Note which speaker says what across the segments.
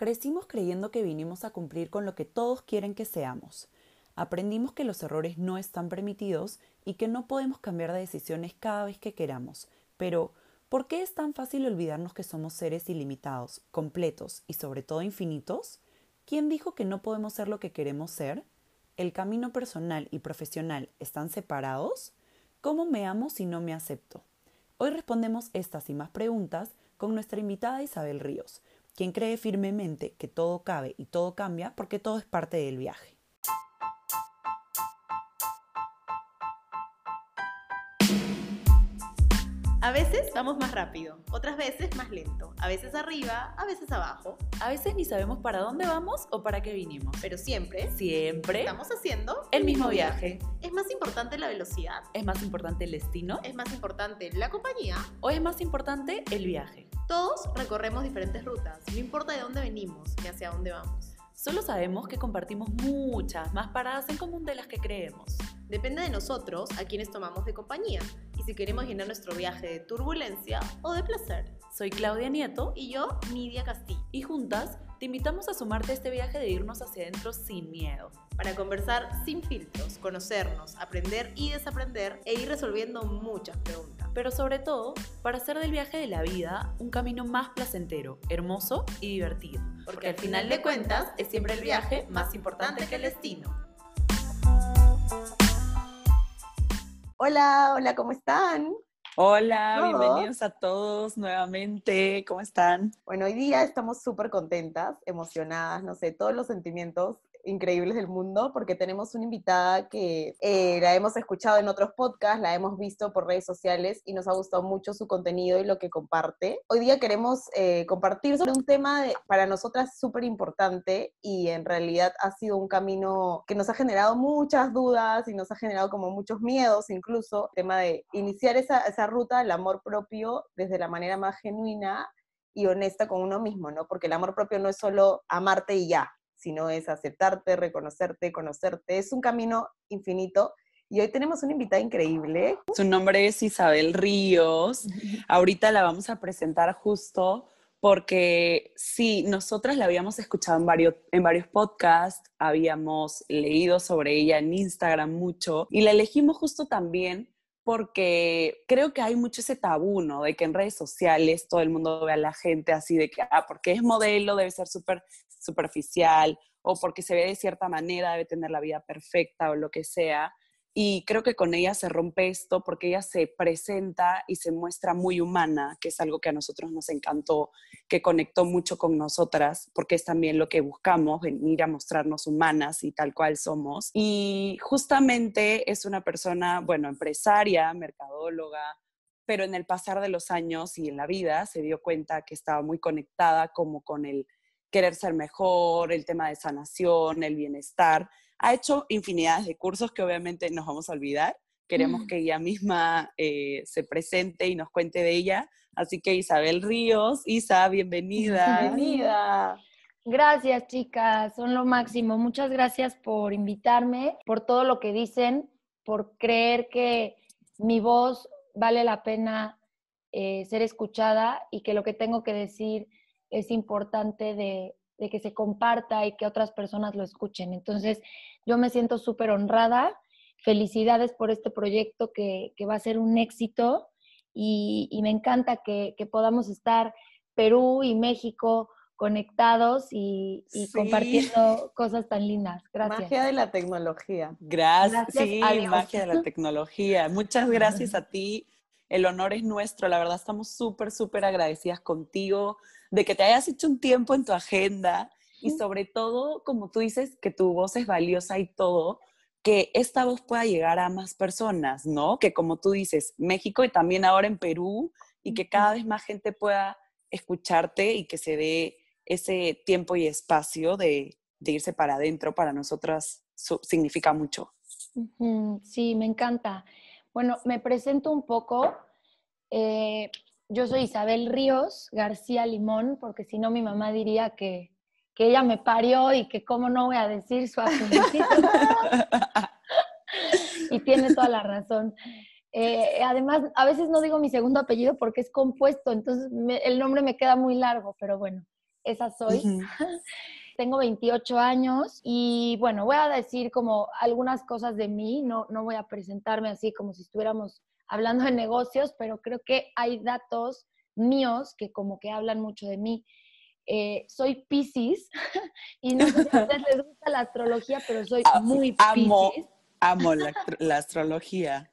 Speaker 1: Crecimos creyendo que vinimos a cumplir con lo que todos quieren que seamos. Aprendimos que los errores no están permitidos y que no podemos cambiar de decisiones cada vez que queramos. Pero, ¿por qué es tan fácil olvidarnos que somos seres ilimitados, completos y sobre todo infinitos? ¿Quién dijo que no podemos ser lo que queremos ser? ¿El camino personal y profesional están separados? ¿Cómo me amo si no me acepto? Hoy respondemos estas y más preguntas con nuestra invitada Isabel Ríos, quien cree firmemente que todo cabe y todo cambia porque todo es parte del viaje.
Speaker 2: A veces vamos más rápido, otras veces más lento, a veces arriba, a veces abajo.
Speaker 1: A veces ni sabemos para dónde vamos o para qué vinimos.
Speaker 2: Pero siempre,
Speaker 1: Siempre
Speaker 2: estamos haciendo
Speaker 1: el mismo viaje.
Speaker 2: ¿Es más importante la velocidad?
Speaker 1: ¿Es más importante el destino?
Speaker 2: ¿Es más importante la compañía?
Speaker 1: ¿O es más importante el viaje?
Speaker 2: Todos recorremos diferentes rutas, no importa de dónde venimos ni hacia dónde vamos.
Speaker 1: Solo sabemos que compartimos muchas más paradas en común de las que creemos.
Speaker 2: Depende de nosotros a quienes tomamos de compañía y si queremos llenar nuestro viaje de turbulencia o de placer.
Speaker 1: Soy Claudia Nieto
Speaker 2: Y yo, Nidia Castillo,
Speaker 1: y juntas te invitamos a sumarte a este viaje de irnos hacia adentro sin miedo.
Speaker 2: para conversar sin filtros, conocernos, aprender y desaprender e ir resolviendo muchas preguntas.
Speaker 1: Pero sobre todo, para hacer del viaje de la vida un camino más placentero, hermoso y divertido.
Speaker 2: Porque al final de cuentas es siempre el viaje más importante que el destino. Hola, hola, ¿cómo están?
Speaker 1: Hola,
Speaker 2: Todos.
Speaker 1: bienvenidos a todos nuevamente. ¿Cómo están?
Speaker 2: Bueno, hoy día estamos súper contentas, emocionadas, no sé, todos los sentimientos increíbles del mundo porque tenemos una invitada que eh, la hemos escuchado en otros podcasts, la hemos visto por redes sociales y nos ha gustado mucho su contenido y lo que comparte. Hoy día queremos eh, compartir sobre un tema de, para nosotras súper importante y en realidad ha sido un camino que nos ha generado muchas dudas y nos ha generado como muchos miedos incluso, el tema de iniciar esa, esa ruta al amor propio desde la manera más genuina y honesta con uno mismo, ¿no? Porque el amor propio no es solo amarte y ya, sino es aceptarte, reconocerte, conocerte. Es un camino infinito. Y hoy tenemos una invitada increíble.
Speaker 1: Su nombre es Isabel Ríos. Ahorita la vamos a presentar justo porque sí, nosotras la habíamos escuchado en varios, en varios podcasts, habíamos leído sobre ella en Instagram mucho y la elegimos justo también porque creo que hay mucho ese tabú, ¿no? De que en redes sociales todo el mundo ve a la gente así de que, ah, porque es modelo, debe ser súper superficial, o porque se ve de cierta manera, debe tener la vida perfecta o lo que sea. Y creo que con ella se rompe esto porque ella se presenta y se muestra muy humana, que es algo que a nosotros nos encantó, que conectó mucho con nosotras, porque es también lo que buscamos, venir a mostrarnos humanas y tal cual somos. Y justamente es una persona, bueno, empresaria, mercadóloga, pero en el pasar de los años y en la vida se dio cuenta que estaba muy conectada como con el querer ser mejor, el tema de sanación, el bienestar. Ha hecho infinidades de cursos que obviamente nos vamos a olvidar. Queremos
Speaker 3: Mm.
Speaker 1: que ella misma eh, se presente y nos cuente de ella. Así que Isabel Ríos, Isa, bienvenida.
Speaker 2: Bienvenida.
Speaker 3: Gracias, chicas, son lo máximo. Muchas gracias por invitarme, por todo lo que dicen, por creer que mi voz vale la pena eh, ser escuchada y que lo que tengo que decir es importante de, de que se comparta y que otras personas lo escuchen. Entonces, yo me siento súper honrada. Felicidades por este proyecto que, que va a ser un éxito y, y me encanta que, que podamos estar Perú y México conectados y, y
Speaker 1: Sí.
Speaker 3: compartiendo cosas tan lindas. Gracias.
Speaker 2: Magia de la tecnología.
Speaker 1: Gracias,
Speaker 3: Gracias
Speaker 1: sí, magia de la tecnología. Muchas gracias a ti. El honor es nuestro. La verdad, estamos súper, súper agradecidas contigo de que te hayas hecho un tiempo en tu agenda y sobre todo, como tú dices, que tu voz es valiosa y todo, que esta voz pueda llegar a más personas, ¿no? Que como tú dices, México y también ahora en Perú y que cada vez más gente pueda escucharte y que se dé ese tiempo y espacio de, de irse para adentro para nosotras significa mucho.
Speaker 3: Sí, me encanta. Bueno, me presento un poco. Eh, yo soy Isabel Ríos García Limón, porque si no mi mamá diría que, que ella me parió y que cómo no voy a decir su apellido. y tiene toda la razón. Eh, además, a veces no digo mi segundo apellido porque es compuesto, entonces me- el nombre me queda muy largo, pero bueno, esa soy. Tengo 28 años y bueno, voy a decir como algunas cosas de mí, no, no voy a presentarme así como si estuviéramos hablando de negocios, pero creo que hay datos míos que como que hablan mucho de mí. Eh, soy Pisces y no sé si a ustedes les gusta la astrología, pero soy ah, muy Pisces.
Speaker 1: Amo la, astrología.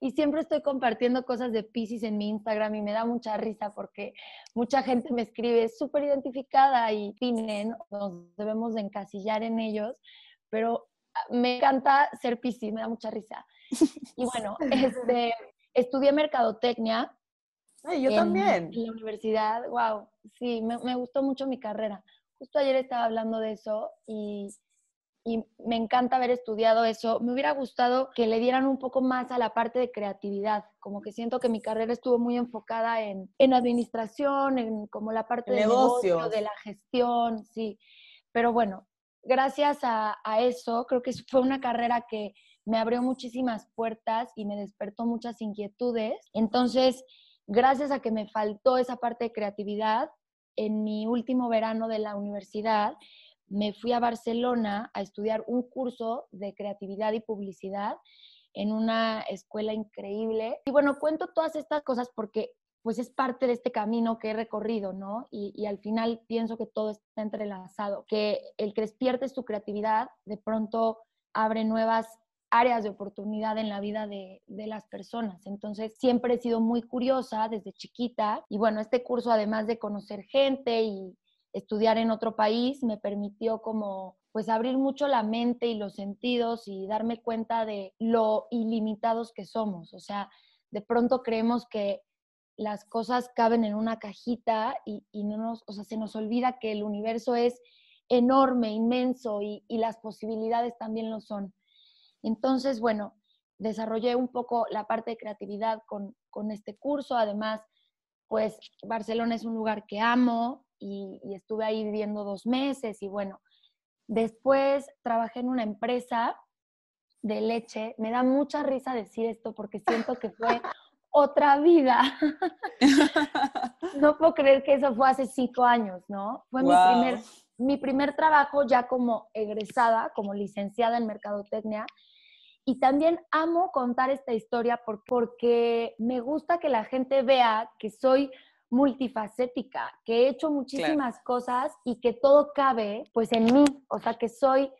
Speaker 3: Y siempre estoy compartiendo cosas de Pisces en mi Instagram y me da mucha risa porque mucha gente me escribe súper identificada y tienen, nos debemos de encasillar en ellos, pero me encanta ser Pisces, me da mucha risa. Y bueno, este, estudié mercadotecnia.
Speaker 2: yo también.
Speaker 3: En la universidad, wow, sí, me, me gustó mucho mi carrera. Justo ayer estaba hablando de eso y y me encanta haber estudiado eso. Me hubiera gustado que le dieran un poco más a la parte de creatividad, como que siento que mi carrera estuvo muy enfocada en, en administración, en como la parte de negocio, de la gestión, sí. Pero bueno, gracias a, a eso, creo que fue una carrera que me abrió muchísimas puertas y me despertó muchas inquietudes. Entonces, gracias a que me faltó esa parte de creatividad, en mi último verano de la universidad, me fui a Barcelona a estudiar un curso de creatividad y publicidad en una escuela increíble. Y bueno, cuento todas estas cosas porque pues es parte de este camino que he recorrido, ¿no? Y, al final pienso que todo está entrelazado, que el que despiertes tu creatividad de pronto abre nuevas áreas de oportunidad en la vida de, de, las personas. Entonces, siempre he sido muy curiosa desde chiquita y bueno, este curso, además de conocer gente y, estudiar en otro país me permitió como pues abrir mucho la mente y los sentidos y darme cuenta de lo ilimitados que somos. O sea, de pronto creemos que las cosas caben en una cajita y, no nos, o sea, se nos olvida que el universo es enorme, inmenso y, y las posibilidades también lo son. Entonces, bueno, desarrollé un poco la parte de creatividad con, con este curso. Además, pues Barcelona es un lugar que amo, y, estuve ahí viviendo dos meses y bueno, después trabajé en una empresa de leche. Me da mucha risa decir esto porque siento que fue otra vida. no puedo creer que eso fue hace cinco años, ¿no? Fue mi, primer, mi primer trabajo ya como egresada, como licenciada en mercadotecnia. Y también amo contar esta historia porque me gusta que la gente vea que soy multifacética, que he hecho muchísimas cosas y que todo cabe pues en mí, o sea que soy,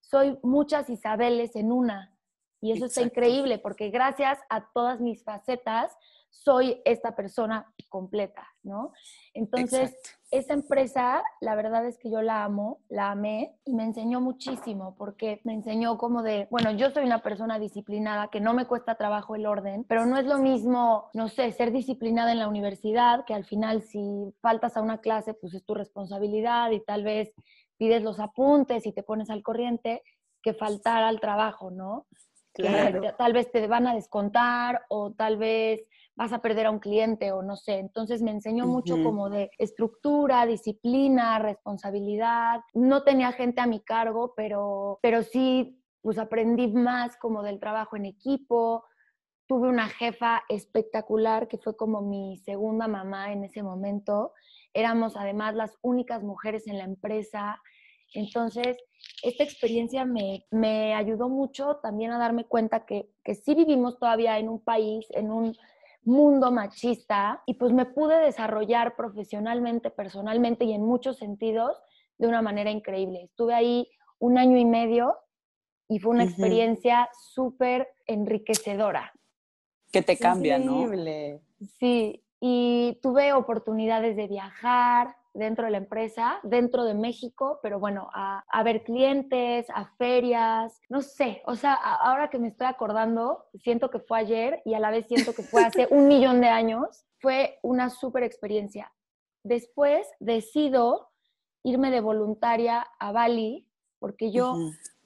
Speaker 3: soy muchas Isabeles en una. Y eso está increíble porque gracias a todas mis facetas soy esta persona completa, ¿no? Entonces, esa empresa, la verdad es que yo la amo, la amé y me enseñó muchísimo porque me enseñó como de, bueno, yo soy una persona disciplinada, que no me cuesta trabajo el orden, pero no es lo mismo, no sé, ser disciplinada en la universidad, que al final si faltas a una clase, pues es tu responsabilidad y tal vez pides los apuntes y te pones al corriente, que faltar al trabajo, ¿no? Claro. Que tal vez te van a descontar o tal vez vas a perder a un cliente o no sé. Entonces me enseñó mucho como de estructura, disciplina, responsabilidad. No tenía gente a mi cargo, pero, pero sí, pues aprendí más como del trabajo en equipo. Tuve una jefa espectacular que fue como mi segunda mamá en ese momento. Éramos además las únicas mujeres en la empresa. Entonces, esta experiencia me, me ayudó mucho también a darme cuenta que, que sí vivimos todavía en un país, en un mundo machista y pues me pude desarrollar profesionalmente, personalmente y en muchos sentidos de una manera increíble. Estuve ahí un año y medio y fue una experiencia súper enriquecedora.
Speaker 1: Que te cambia, ¿no?
Speaker 3: Sí, y tuve oportunidades de viajar, dentro de la empresa, dentro de México, pero bueno, a, ver clientes, a ferias, no sé, o sea, ahora que me estoy acordando, siento que fue ayer y a la vez siento que fue hace un millón de años, fue una súper experiencia. Después decido irme de voluntaria a Bali, porque yo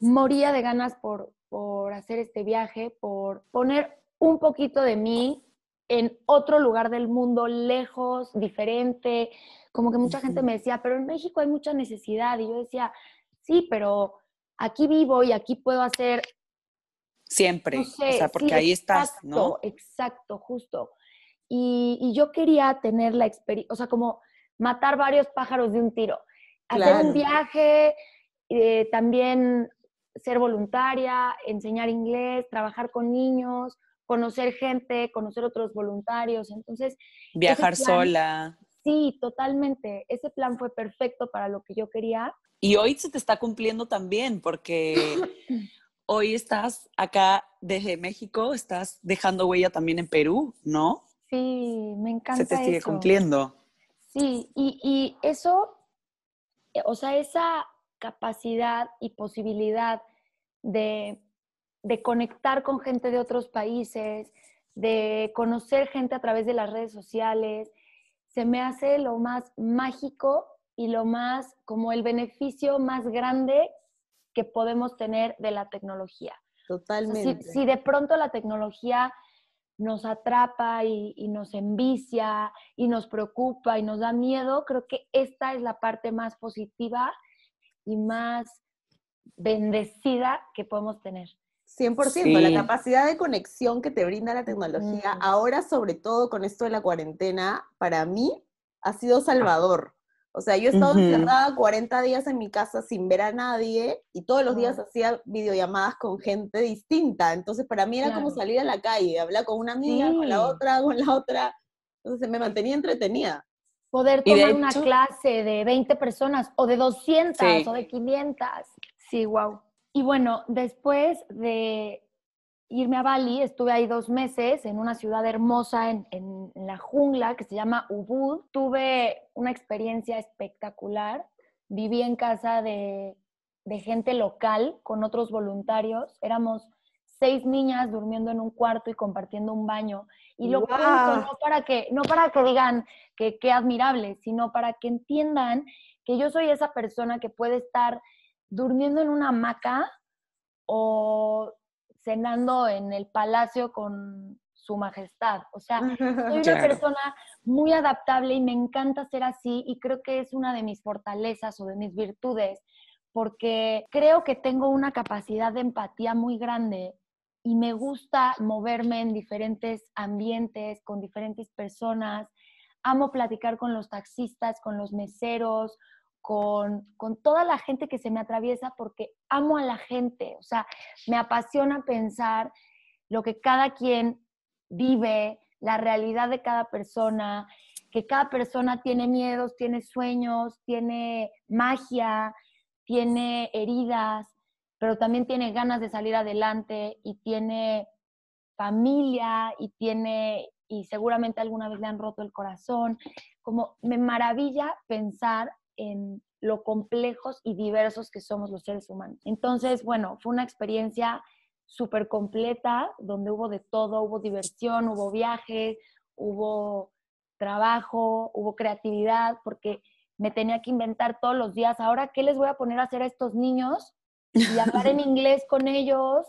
Speaker 3: moría de ganas por, por hacer este viaje, por poner un poquito de mí en otro lugar del mundo, lejos, diferente, como que mucha gente me decía, pero en México hay mucha necesidad. Y yo decía, sí, pero aquí vivo y aquí puedo hacer...
Speaker 1: Siempre, o sea, porque ahí estás, ¿no?
Speaker 3: Exacto, justo. Y, y yo quería tener la experiencia, o sea, como matar varios pájaros de un tiro. Hacer un viaje, eh, también ser voluntaria, enseñar inglés, trabajar con niños, conocer gente, conocer otros voluntarios. Entonces,
Speaker 1: viajar sola.
Speaker 3: Sí, totalmente. Ese plan fue perfecto para lo que yo quería.
Speaker 1: Y hoy se te está cumpliendo también, porque hoy estás acá desde México, estás dejando huella también en Perú, ¿no?
Speaker 3: Sí, me encanta. Se te
Speaker 1: sigue cumpliendo.
Speaker 3: Sí, y, y eso, o sea, esa capacidad y posibilidad de, de conectar con gente de otros países, de conocer gente a través de las redes sociales, se me hace lo más mágico y lo más, como el beneficio más grande que podemos tener de la tecnología.
Speaker 2: Totalmente.
Speaker 3: si, de pronto la tecnología nos atrapa y, y, nos envicia y nos preocupa y nos da miedo, creo que esta es la parte más positiva y más bendecida que podemos tener.
Speaker 2: 100%, la capacidad de conexión que te brinda la tecnología, ahora sobre todo con esto de la cuarentena, para mí ha sido salvador. O sea, yo he estado encerrada 40 días en mi casa sin ver a nadie y todos los días hacía videollamadas con gente distinta. Entonces, para mí era como salir a la calle, hablar con una amiga, con la otra, con la otra. Entonces, me mantenía entretenida.
Speaker 3: Poder tomar una clase de 20 personas o de 200 o de 500. Sí, wow. Y bueno, después de irme a Bali, estuve ahí dos meses en una ciudad hermosa en, la jungla que se llama Ubud. Tuve una experiencia espectacular. Viví en casa de, gente local con otros voluntarios. Éramos seis niñas durmiendo en un cuarto y compartiendo un baño. Y lo cuento no para que, no para que digan que qué admirable, sino para que entiendan que yo soy esa persona que puede estar durmiendo en una hamaca o cenando en el palacio con su majestad. O sea, soy una persona muy adaptable y me encanta ser así y creo que es una de mis fortalezas o de mis virtudes porque creo que tengo una capacidad de empatía muy grande y me gusta moverme en diferentes ambientes, con diferentes personas. Amo platicar con los taxistas, con los meseros, con, toda la gente que se me atraviesa porque amo a la gente, o sea, me apasiona pensar lo que cada quien vive, la realidad de cada persona, que cada persona tiene miedos, tiene sueños, tiene magia, tiene heridas, pero también tiene ganas de salir adelante y tiene familia y tiene, y seguramente alguna vez le han roto el corazón. Como me maravilla pensar en lo complejos y diversos que somos los seres humanos. Entonces, bueno, fue una experiencia súper completa, donde hubo de todo, hubo diversión, hubo viajes, hubo trabajo, hubo creatividad, porque me tenía que inventar todos los días, ahora, ¿qué les voy a poner a hacer a estos niños? Y hablar en inglés con ellos.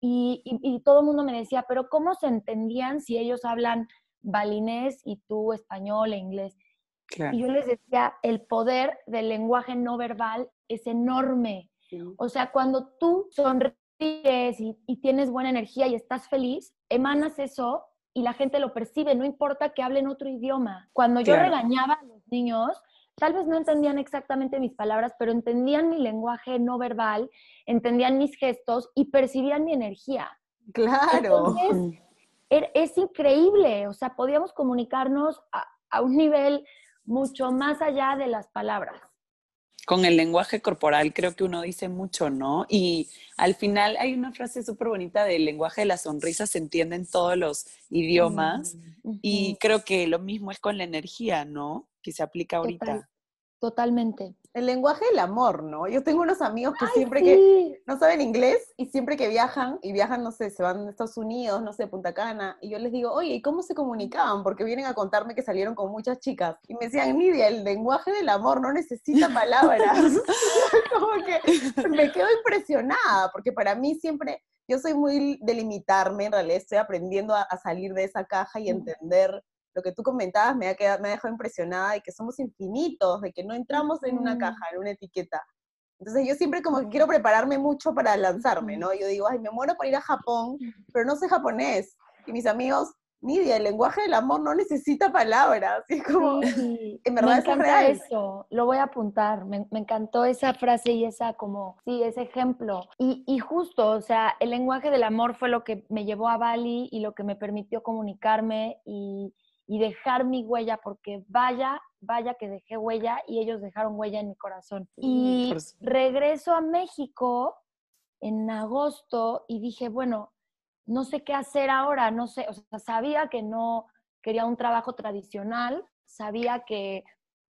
Speaker 3: Y, y todo el mundo me decía, pero ¿cómo se entendían si ellos hablan balinés y tú español e inglés? Y yo les decía, el poder del lenguaje no verbal es enorme. O sea, cuando tú sonríes y, y, tienes buena energía y estás feliz, emanas eso y la gente lo percibe, no importa que hablen otro idioma. Cuando yo regañaba a los niños, tal vez no entendían exactamente mis palabras, pero entendían mi lenguaje no verbal, entendían mis gestos y percibían mi energía.
Speaker 2: Claro.
Speaker 3: Entonces, er, es increíble, o sea, podíamos comunicarnos a, a un nivel mucho más allá de las palabras.
Speaker 1: Con el lenguaje corporal creo que uno dice mucho, ¿no? Y al final hay una frase súper bonita del lenguaje de la sonrisa, se entiende en todos los idiomas mm, y creo que lo mismo es con la energía, ¿no? Que se aplica ahorita.
Speaker 3: Totalmente
Speaker 2: el lenguaje del amor, ¿no? Yo tengo unos amigos que siempre que no saben inglés y siempre que viajan, y viajan, no sé, se van a Estados Unidos, no sé, Punta Cana, y yo les digo, oye, ¿y cómo se comunicaban? Porque vienen a contarme que salieron con muchas chicas. Y me decían, Nidia, el lenguaje del amor no necesita palabras. Como que me quedo impresionada, porque para mí siempre, yo soy muy de limitarme, en realidad estoy aprendiendo a, a salir de esa caja y entender lo que tú comentabas me ha, quedado, me ha dejado impresionada de que somos infinitos, de que no entramos en una caja, en una etiqueta. Entonces yo siempre como que quiero prepararme mucho para lanzarme, ¿no? Yo digo, ay, me muero por ir a Japón, pero no sé japonés. Y mis amigos Nidia, el lenguaje del amor no necesita palabras. Es como,
Speaker 3: en verdad me encanta eso, lo voy a apuntar. Me, encantó esa frase y esa como, sí, ese ejemplo. Y, y, justo, o sea, el lenguaje del amor fue lo que me llevó a Bali y lo que me permitió comunicarme y, y dejar mi huella, porque vaya, vaya que dejé huella y ellos dejaron huella en mi corazón. Y regreso a México en agosto y dije, bueno, no sé qué hacer ahora, no sé, o sea, sabía que no quería un trabajo tradicional, sabía que,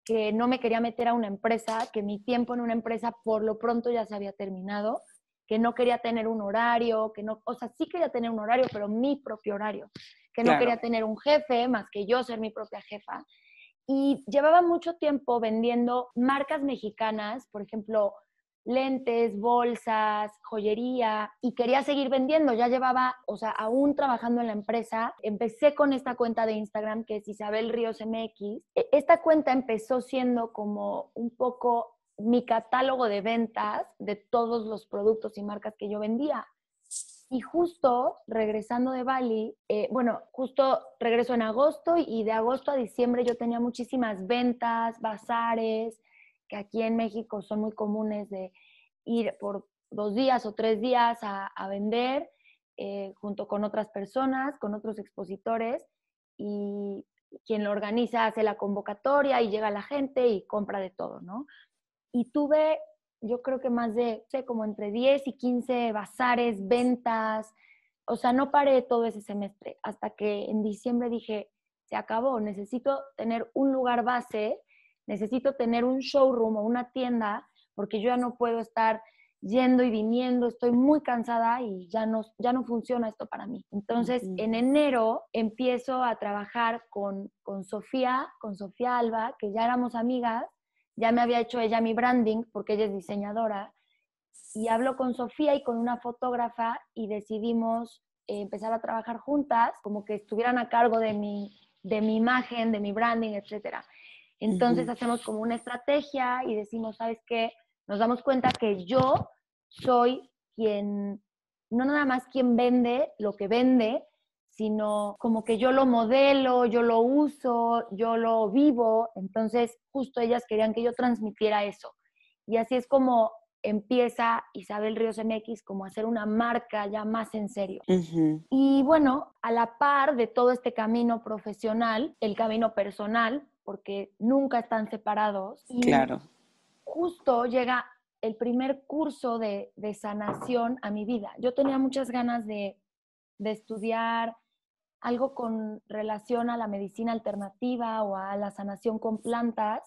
Speaker 3: que no me quería meter a una empresa, que mi tiempo en una empresa por lo pronto ya se había terminado, que no quería tener un horario, que no, o sea, sí quería tener un horario, pero mi propio horario, que no quería tener un jefe más que yo ser mi propia jefa. Y llevaba mucho tiempo vendiendo marcas mexicanas, por ejemplo, lentes, bolsas, joyería y quería seguir vendiendo. Ya llevaba, o sea, aún trabajando en la empresa. Empecé con esta cuenta de Instagram que es Isabel Ríos MX. E, esta cuenta empezó siendo como un poco mi catálogo de ventas de todos los productos y marcas que yo vendía. Y justo regresando de Bali, eh, bueno, justo regreso en agosto y de agosto a diciembre yo tenía muchísimas ventas, bazares, que aquí en México son muy comunes de ir por dos días o tres días a, vender eh, junto con otras personas, con otros expositores y quien lo organiza hace la convocatoria y llega la gente y compra de todo, ¿no? Y tuve, yo creo que más de, sé, como entre 10 y 15 bazares, ventas, o sea, no paré todo ese semestre hasta que en diciembre dije, se acabó, necesito tener un lugar base necesito tener un showroom o una tienda porque yo ya no puedo estar yendo y viniendo, estoy muy cansada y ya no, ya no funciona esto para mí. Entonces, en enero empiezo a trabajar con, con Sofía, con Sofía Alba, que ya éramos amigas, ya me había hecho ella mi branding porque ella es diseñadora, y hablo con Sofía y con una fotógrafa y decidimos eh, empezar a trabajar juntas, como que estuvieran a cargo de mi, de mi imagen, de mi branding, etcétera. Entonces hacemos como una estrategia y decimos, ¿sabes qué? Nos damos cuenta que yo soy quien, no nada más quien vende lo que vende, sino como que yo lo modelo, yo lo uso, yo lo vivo. Entonces justo ellas querían que yo transmitiera eso. Y así es como empieza Isabel Ríos MX como a hacer una marca ya más en serio. Y bueno, a la par de todo este camino profesional, el camino personal, porque nunca están separados. Y
Speaker 1: claro.
Speaker 3: Justo llega el primer curso de, sanación a mi vida. Yo tenía muchas ganas de, de estudiar algo con relación a la medicina alternativa o a la sanación con plantas.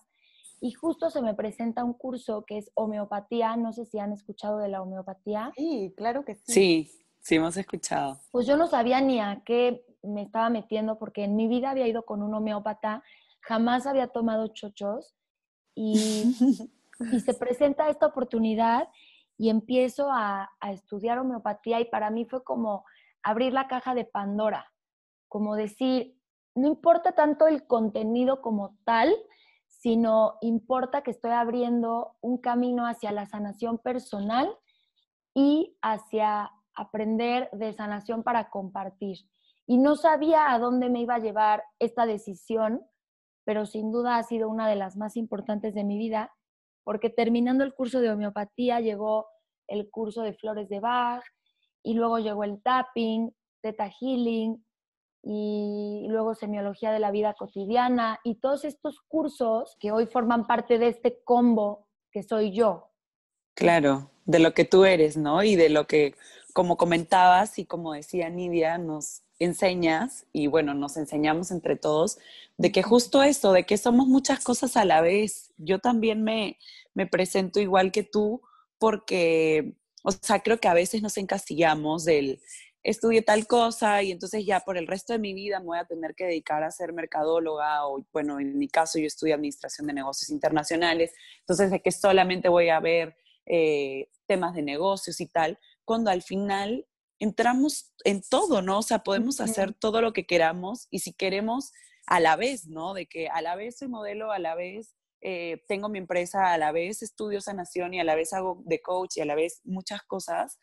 Speaker 3: Y justo se me presenta un curso que es homeopatía. No sé si han escuchado de la homeopatía.
Speaker 2: Sí, claro que sí.
Speaker 1: Sí, sí hemos escuchado.
Speaker 3: Pues yo no sabía ni a qué me estaba metiendo porque en mi vida había ido con un homeópata jamás había tomado chochos y, se presenta esta oportunidad y empiezo a, estudiar homeopatía y para mí fue como abrir la caja de Pandora, como decir, no importa tanto el contenido como tal, sino importa que estoy abriendo un camino hacia la sanación personal y hacia aprender de sanación para compartir. Y no sabía a dónde me iba a llevar esta decisión, pero sin duda ha sido una de las más importantes de mi vida, porque terminando el curso de homeopatía llegó el curso de flores de Bach y luego llegó el tapping, Theta Healing y luego semiología de la vida cotidiana y todos estos cursos que hoy forman parte de este combo que soy yo.
Speaker 1: Claro, de lo que tú eres, ¿no? Y de lo que, como comentabas y como decía Nidia, nos enseñas y bueno, nos enseñamos entre todos de que justo eso, de que somos muchas cosas a la vez. Yo también me, me presento igual que tú porque, o sea, creo que a veces nos encasillamos del estudié tal cosa y entonces ya por el resto de mi vida me voy a tener que dedicar a ser mercadóloga o, bueno, en mi caso yo estudio administración de negocios internacionales, entonces de que solamente voy a ver eh, temas de negocios y tal, cuando al final entramos en todo, ¿no? O sea, podemos hacer todo lo que queramos y si queremos a la vez, ¿no? De que a la vez soy modelo, a la vez eh, tengo mi empresa, a la vez estudio sanación y a la vez hago de coach y a la vez muchas cosas,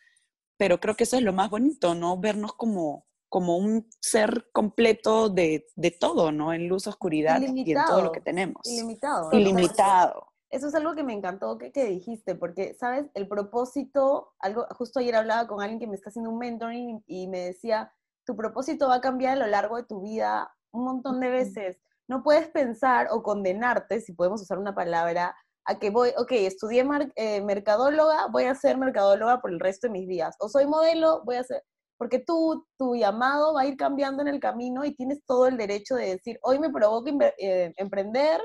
Speaker 1: pero creo que eso es lo más bonito, ¿no? Vernos como, como un ser completo de, de todo, ¿no? En luz, oscuridad y en todo lo que tenemos.
Speaker 2: Ilimitado.
Speaker 1: Ilimitado.
Speaker 2: Eso es algo que me encantó que, que, dijiste, porque, ¿sabes? El propósito, algo, justo ayer hablaba con alguien que me está haciendo un mentoring y me decía, tu propósito va a cambiar a lo largo de tu vida un montón de veces. No puedes pensar o condenarte, si podemos usar una palabra, a que voy, ok, estudié eh, mercadóloga, voy a ser mercadóloga por el resto de mis días. O soy modelo, voy a ser, porque tú, tu llamado va a ir cambiando en el camino y tienes todo el derecho de decir, hoy me provoca eh, emprender,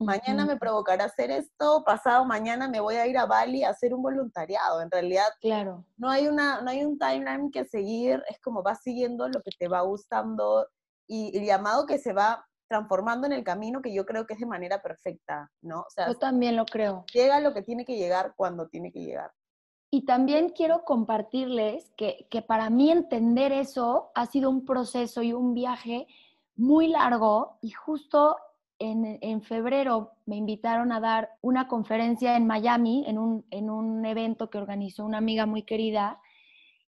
Speaker 2: mañana me provocará hacer esto, pasado mañana me voy a ir a Bali a hacer un voluntariado. En realidad,
Speaker 3: claro.
Speaker 2: no hay una, no hay un timeline que seguir, es como vas siguiendo lo que te va gustando y el llamado que se va transformando en el camino que yo creo que es de manera perfecta, ¿no? O
Speaker 3: sea, yo también lo creo.
Speaker 2: Llega lo que tiene que llegar cuando tiene que llegar.
Speaker 3: Y también quiero compartirles que, que para mí entender eso ha sido un proceso y un viaje muy largo y justo en, febrero me invitaron a dar una conferencia en Miami, en un, en un evento que organizó una amiga muy querida,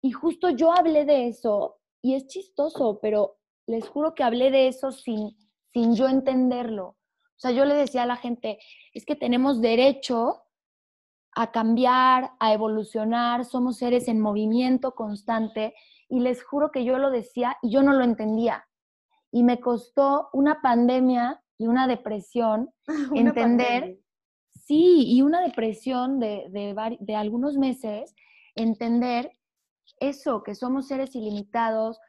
Speaker 3: y justo yo hablé de eso, y es chistoso, pero les juro que hablé de eso sin, sin yo entenderlo. O sea, yo le decía a la gente, es que tenemos derecho a cambiar, a evolucionar, somos seres en movimiento constante, y les juro que yo lo decía y yo no lo entendía. Y me costó una pandemia y una depresión, entender, sí, y una depresión de, de, de algunos meses, entender eso, que somos seres ilimitados,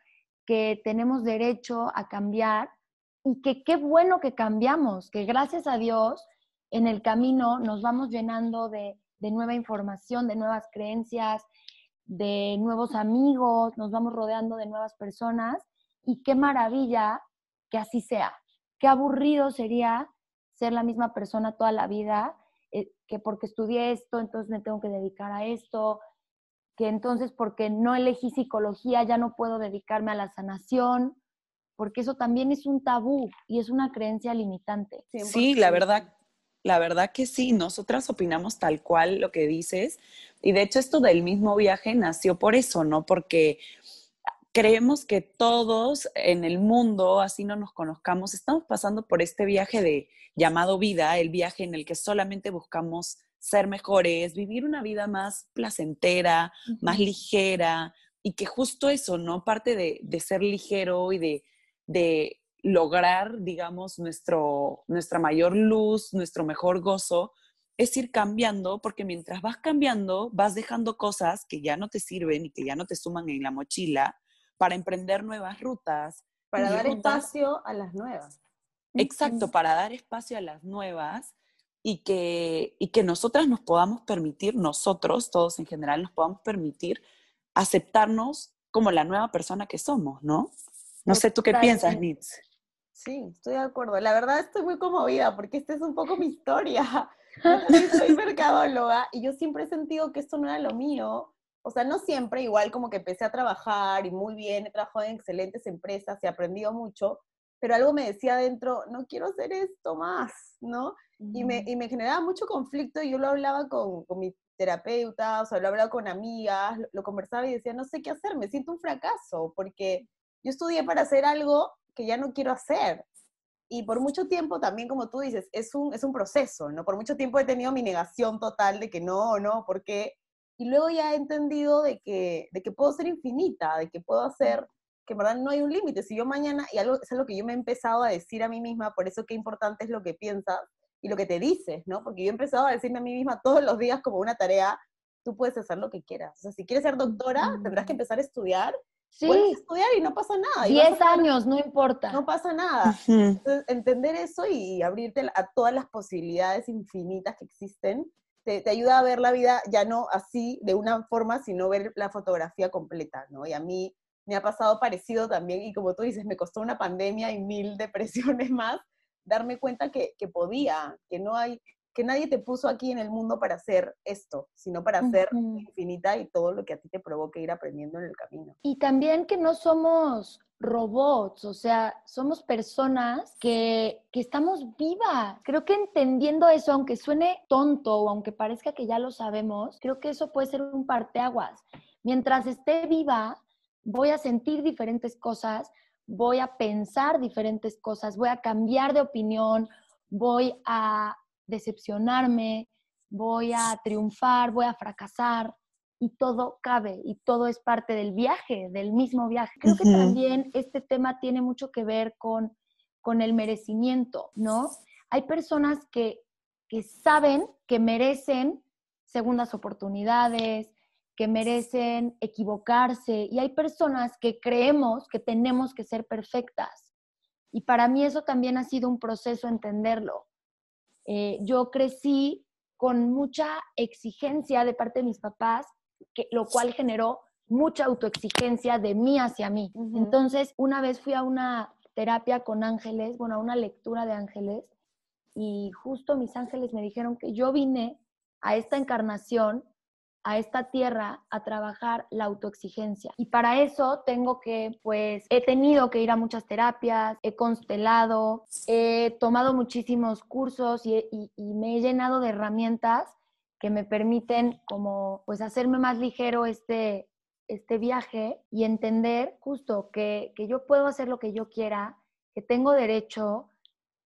Speaker 3: que tenemos derecho a cambiar y que qué bueno que cambiamos, que gracias a Dios en el camino nos vamos llenando de, de, nueva información, de nuevas creencias, de nuevos amigos, nos vamos rodeando de nuevas personas y qué maravilla que así sea, qué aburrido sería ser la misma persona toda la vida, eh, que porque estudié esto, entonces me tengo que dedicar a esto, que entonces porque no elegí psicología ya no puedo dedicarme a la sanación, porque eso también es un tabú y es una creencia limitante.
Speaker 1: Sí, la verdad, la verdad que sí, nosotras opinamos tal cual lo que dices. Y de hecho esto del mismo viaje nació por eso, ¿no? Porque creemos que todos en el mundo, así no nos conozcamos, estamos pasando por este viaje de llamado vida, el viaje en el que solamente buscamos ser mejores, vivir una vida más placentera, más ligera, y que justo eso, ¿no? Parte de, ser ligero y de, de, lograr, digamos, nuestro, nuestra mayor luz, nuestro mejor gozo, es ir cambiando, porque mientras vas cambiando, vas dejando cosas que ya no te sirven y que ya no te suman en la mochila, para emprender nuevas rutas.
Speaker 2: Para dar espacio a las nuevas.
Speaker 1: Exacto, para dar espacio a las nuevas y que, y que nosotras nos podamos permitir, nosotros, todos en general, nos podamos permitir aceptarnos como la nueva persona que somos, ¿no? No sé, ¿tú qué piensas, Nitz?
Speaker 2: Sí, estoy de acuerdo. La verdad estoy muy conmovida porque esta es un poco mi historia. Yo soy mercadóloga y yo siempre he sentido que esto no era lo mío o sea, no siempre, igual como que empecé a trabajar y muy bien, he trabajado en excelentes empresas, he aprendido mucho, pero algo me decía adentro, no quiero hacer esto más, ¿no? y, me, y, me, generaba mucho conflicto y yo lo hablaba con, con mi terapeuta, o sea, lo hablaba con amigas, lo, lo, conversaba y decía, no sé qué hacer, me siento un fracaso, porque yo estudié para hacer algo que ya no quiero hacer. Y por mucho tiempo también, como tú dices, es un, es un proceso, ¿no? Por mucho tiempo he tenido mi negación total de que no, no, porque y luego ya he entendido de que, de que puedo ser infinita, de que puedo hacer, que en verdad no hay un límite. Si yo mañana, y algo, es algo que yo me he empezado a decir a mí misma, por eso qué importante es lo que piensas y lo que te dices, ¿no? Porque yo he empezado a decirme a mí misma todos los días como una tarea, tú puedes hacer lo que quieras. O sea, si quieres ser doctora, tendrás que empezar a estudiar. Sí. Puedes estudiar y no pasa nada.
Speaker 3: Diez años, no importa.
Speaker 2: No pasa nada. Entonces, entender eso y abrirte a todas las posibilidades infinitas que existen te, ayuda a ver la vida ya no así, de una forma, sino ver la fotografía completa, ¿no? Y a mí me ha pasado parecido también, y como tú dices, me costó una pandemia y mil depresiones más, darme cuenta que, que podía, que no hay, que nadie te puso aquí en el mundo para hacer esto, sino para ser infinita y todo lo que a ti te provoque ir aprendiendo en el camino.
Speaker 3: Y también que no somos robots, o sea, somos personas que, que, estamos vivas. Creo que entendiendo eso, aunque suene tonto o aunque parezca que ya lo sabemos, creo que eso puede ser un parteaguas. Mientras esté viva, voy a sentir diferentes cosas, voy a pensar diferentes cosas, voy a cambiar de opinión, voy a decepcionarme, voy a triunfar, voy a fracasar y todo cabe y todo es parte del viaje, del mismo viaje. Creo que también este tema tiene mucho que ver con, con el merecimiento, ¿no? Hay personas que, que saben que merecen segundas oportunidades, que merecen equivocarse y hay personas que creemos que tenemos que ser perfectas. Y para mí eso también ha sido un proceso entenderlo. Eh, yo crecí con mucha exigencia de parte de mis papás, que, lo cual generó mucha autoexigencia de mí hacia mí. Entonces, una vez fui a una terapia con ángeles, bueno, a una lectura de ángeles, y justo mis ángeles me dijeron que yo vine a esta encarnación a esta tierra a trabajar la autoexigencia. Y para eso tengo que, pues, he tenido que ir a muchas terapias, he constelado, he tomado muchísimos cursos y, me he llenado de herramientas que me permiten como, pues, hacerme más ligero este, este viaje y entender justo que, que yo puedo hacer lo que yo quiera, que tengo derecho,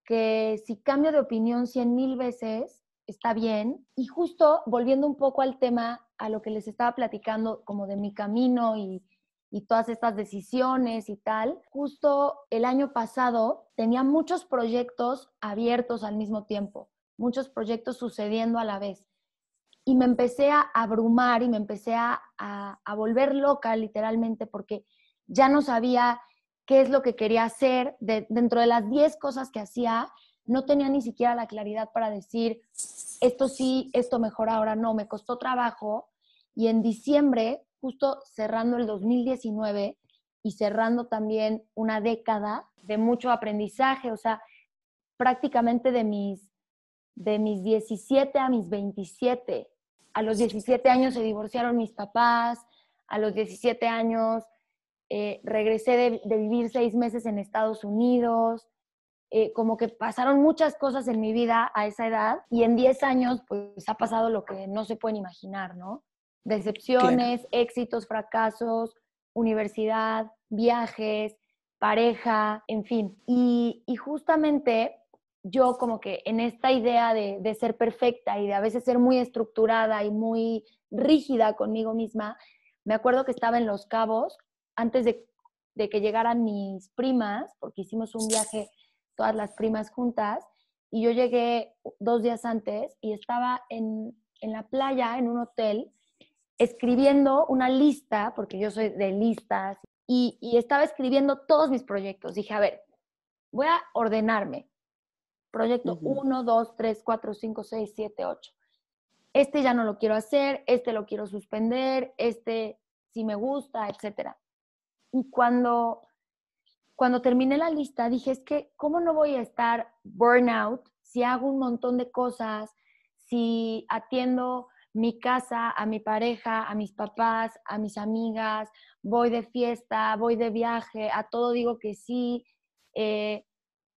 Speaker 3: que si cambio de opinión cien mil veces, está bien. Y justo volviendo un poco al tema a lo que les estaba platicando como de mi camino y, todas estas decisiones y tal, justo el año pasado tenía muchos proyectos abiertos al mismo tiempo, muchos proyectos sucediendo a la vez. Y me empecé a abrumar y me empecé a, a volver loca literalmente porque ya no sabía qué es lo que quería hacer. De, dentro de las 10 cosas que hacía, no tenía ni siquiera la claridad para decir, esto sí, esto mejor ahora no, me costó trabajo y en diciembre, justo cerrando el 2019 y cerrando también una década de mucho aprendizaje, o sea, prácticamente de mis, de mis 17 a mis 27. A los 17 años se divorciaron mis papás, a los 17 años eh, regresé de, de, vivir seis meses en Estados Unidos, eh, como que pasaron muchas cosas en mi vida a esa edad y en 10 años pues ha pasado lo que no se pueden imaginar, ¿no? Decepciones, éxitos, fracasos, universidad, viajes, pareja, en fin. Y, justamente yo como que en esta idea de, ser perfecta y de a veces ser muy estructurada y muy rígida conmigo misma, me acuerdo que estaba en Los Cabos antes de, que llegaran mis primas, porque hicimos un viaje todas las primas juntas, y yo llegué dos días antes y estaba en, en la playa, en un hotel, escribiendo una lista, porque yo soy de listas, y, estaba escribiendo todos mis proyectos. Dije, a ver, voy a ordenarme. Proyecto 1, 2, 3, 4, 5, 6, 7, 8. Este ya no lo quiero hacer, este lo quiero suspender, este sí me gusta, etc. Y cuando, cuando terminé la lista, dije, es que, ¿cómo no voy a estar burnout si hago un montón de cosas, si atiendo mi casa, a mi pareja, a mis papás, a mis amigas, voy de fiesta, voy de viaje, a todo digo que sí, eh,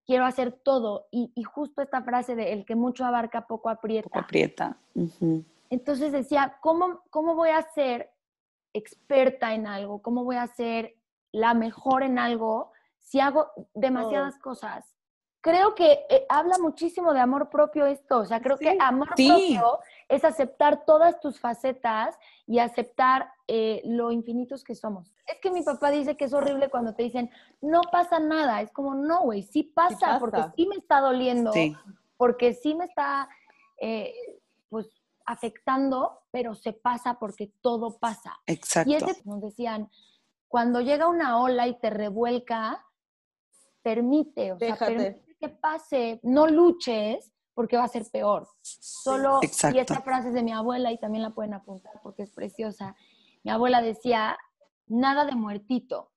Speaker 3: quiero hacer todo. Y, justo esta frase de el que mucho abarca, poco aprieta.
Speaker 1: Poco aprieta.
Speaker 3: Entonces decía, ¿cómo, ¿cómo voy a ser experta en algo? ¿Cómo voy a ser la mejor en algo si hago demasiadas cosas? creo que eh, habla muchísimo de amor propio esto, o sea, creo que amor propio es aceptar todas tus facetas y aceptar eh, lo infinitos que somos. Es que mi papá dice que es horrible cuando te dicen, no pasa nada, es como, no, güey, sí, pasa, porque sí me está doliendo, porque sí me está, eh, pues, afectando, pero se pasa porque todo pasa.
Speaker 1: Exacto.
Speaker 3: Y ese, nos decían, cuando llega una ola y te revuelca, permite, o sea, permite que pase, no luches porque va a ser peor. Solo, y esta frase es de mi abuela y también la pueden apuntar porque es preciosa. Mi abuela decía, nada de muertito.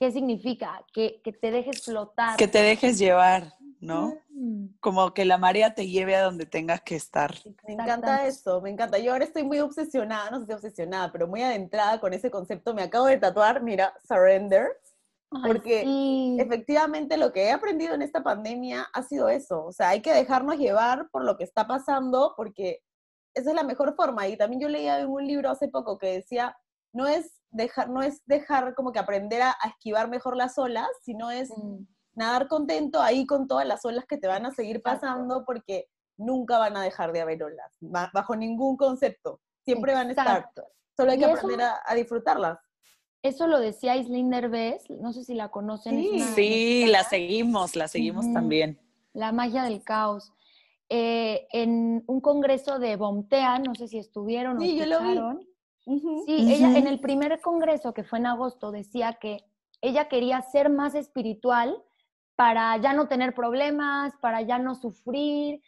Speaker 3: ¿Qué significa? Que, te dejes flotar.
Speaker 1: Que te dejes llevar, ¿no? Mm. Como que la marea te lleve a donde tengas que estar.
Speaker 2: Me encanta eso, me encanta. Yo ahora estoy muy obsesionada, no sé si obsesionada, pero muy adentrada con ese concepto. Me acabo de tatuar, mira, surrender porque efectivamente lo que he aprendido en esta pandemia ha sido eso. O sea, hay que dejarnos llevar por lo que está pasando porque esa es la mejor forma. Y también yo leía en un libro hace poco que decía, no es dejar, no es dejar como que aprender a, esquivar mejor las olas, sino es mm. nadar contento ahí con todas las olas que te van a seguir pasando porque nunca van a dejar de haber olas, bajo ningún concepto. Siempre van a estar. Solo hay que aprender a, disfrutarlas.
Speaker 3: Eso lo decía Islinder Bess, no sé si la conocen.
Speaker 1: Sí, la seguimos, la seguimos también.
Speaker 3: La magia del caos. Eh, en un congreso de Bomtea, no sé si estuvieron o escucharon. Sí, ella en el primer congreso que fue en agosto decía que ella quería ser más espiritual para ya no tener problemas, para ya no sufrir.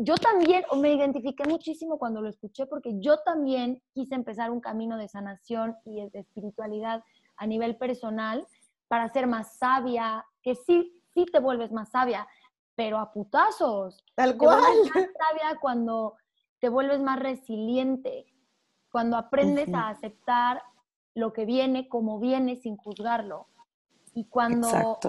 Speaker 3: Yo también me identifiqué muchísimo cuando lo escuché porque yo también quise empezar un camino de sanación y de espiritualidad a nivel personal para ser más sabia, que sí, sí te vuelves más sabia, pero a putazos.
Speaker 2: Tal cual.
Speaker 3: Te más sabia cuando te vuelves más resiliente, cuando aprendes a aceptar lo que viene como viene sin juzgarlo. Y cuando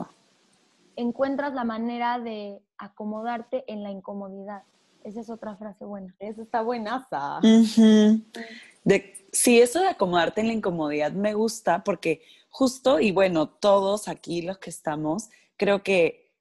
Speaker 3: encuentras la manera de acomodarte en la incomodidad. Esa es otra frase buena.
Speaker 2: Esa está buenaza.
Speaker 1: de, sí, eso de acomodarte en la incomodidad me gusta porque justo, y bueno, todos aquí los que estamos, creo que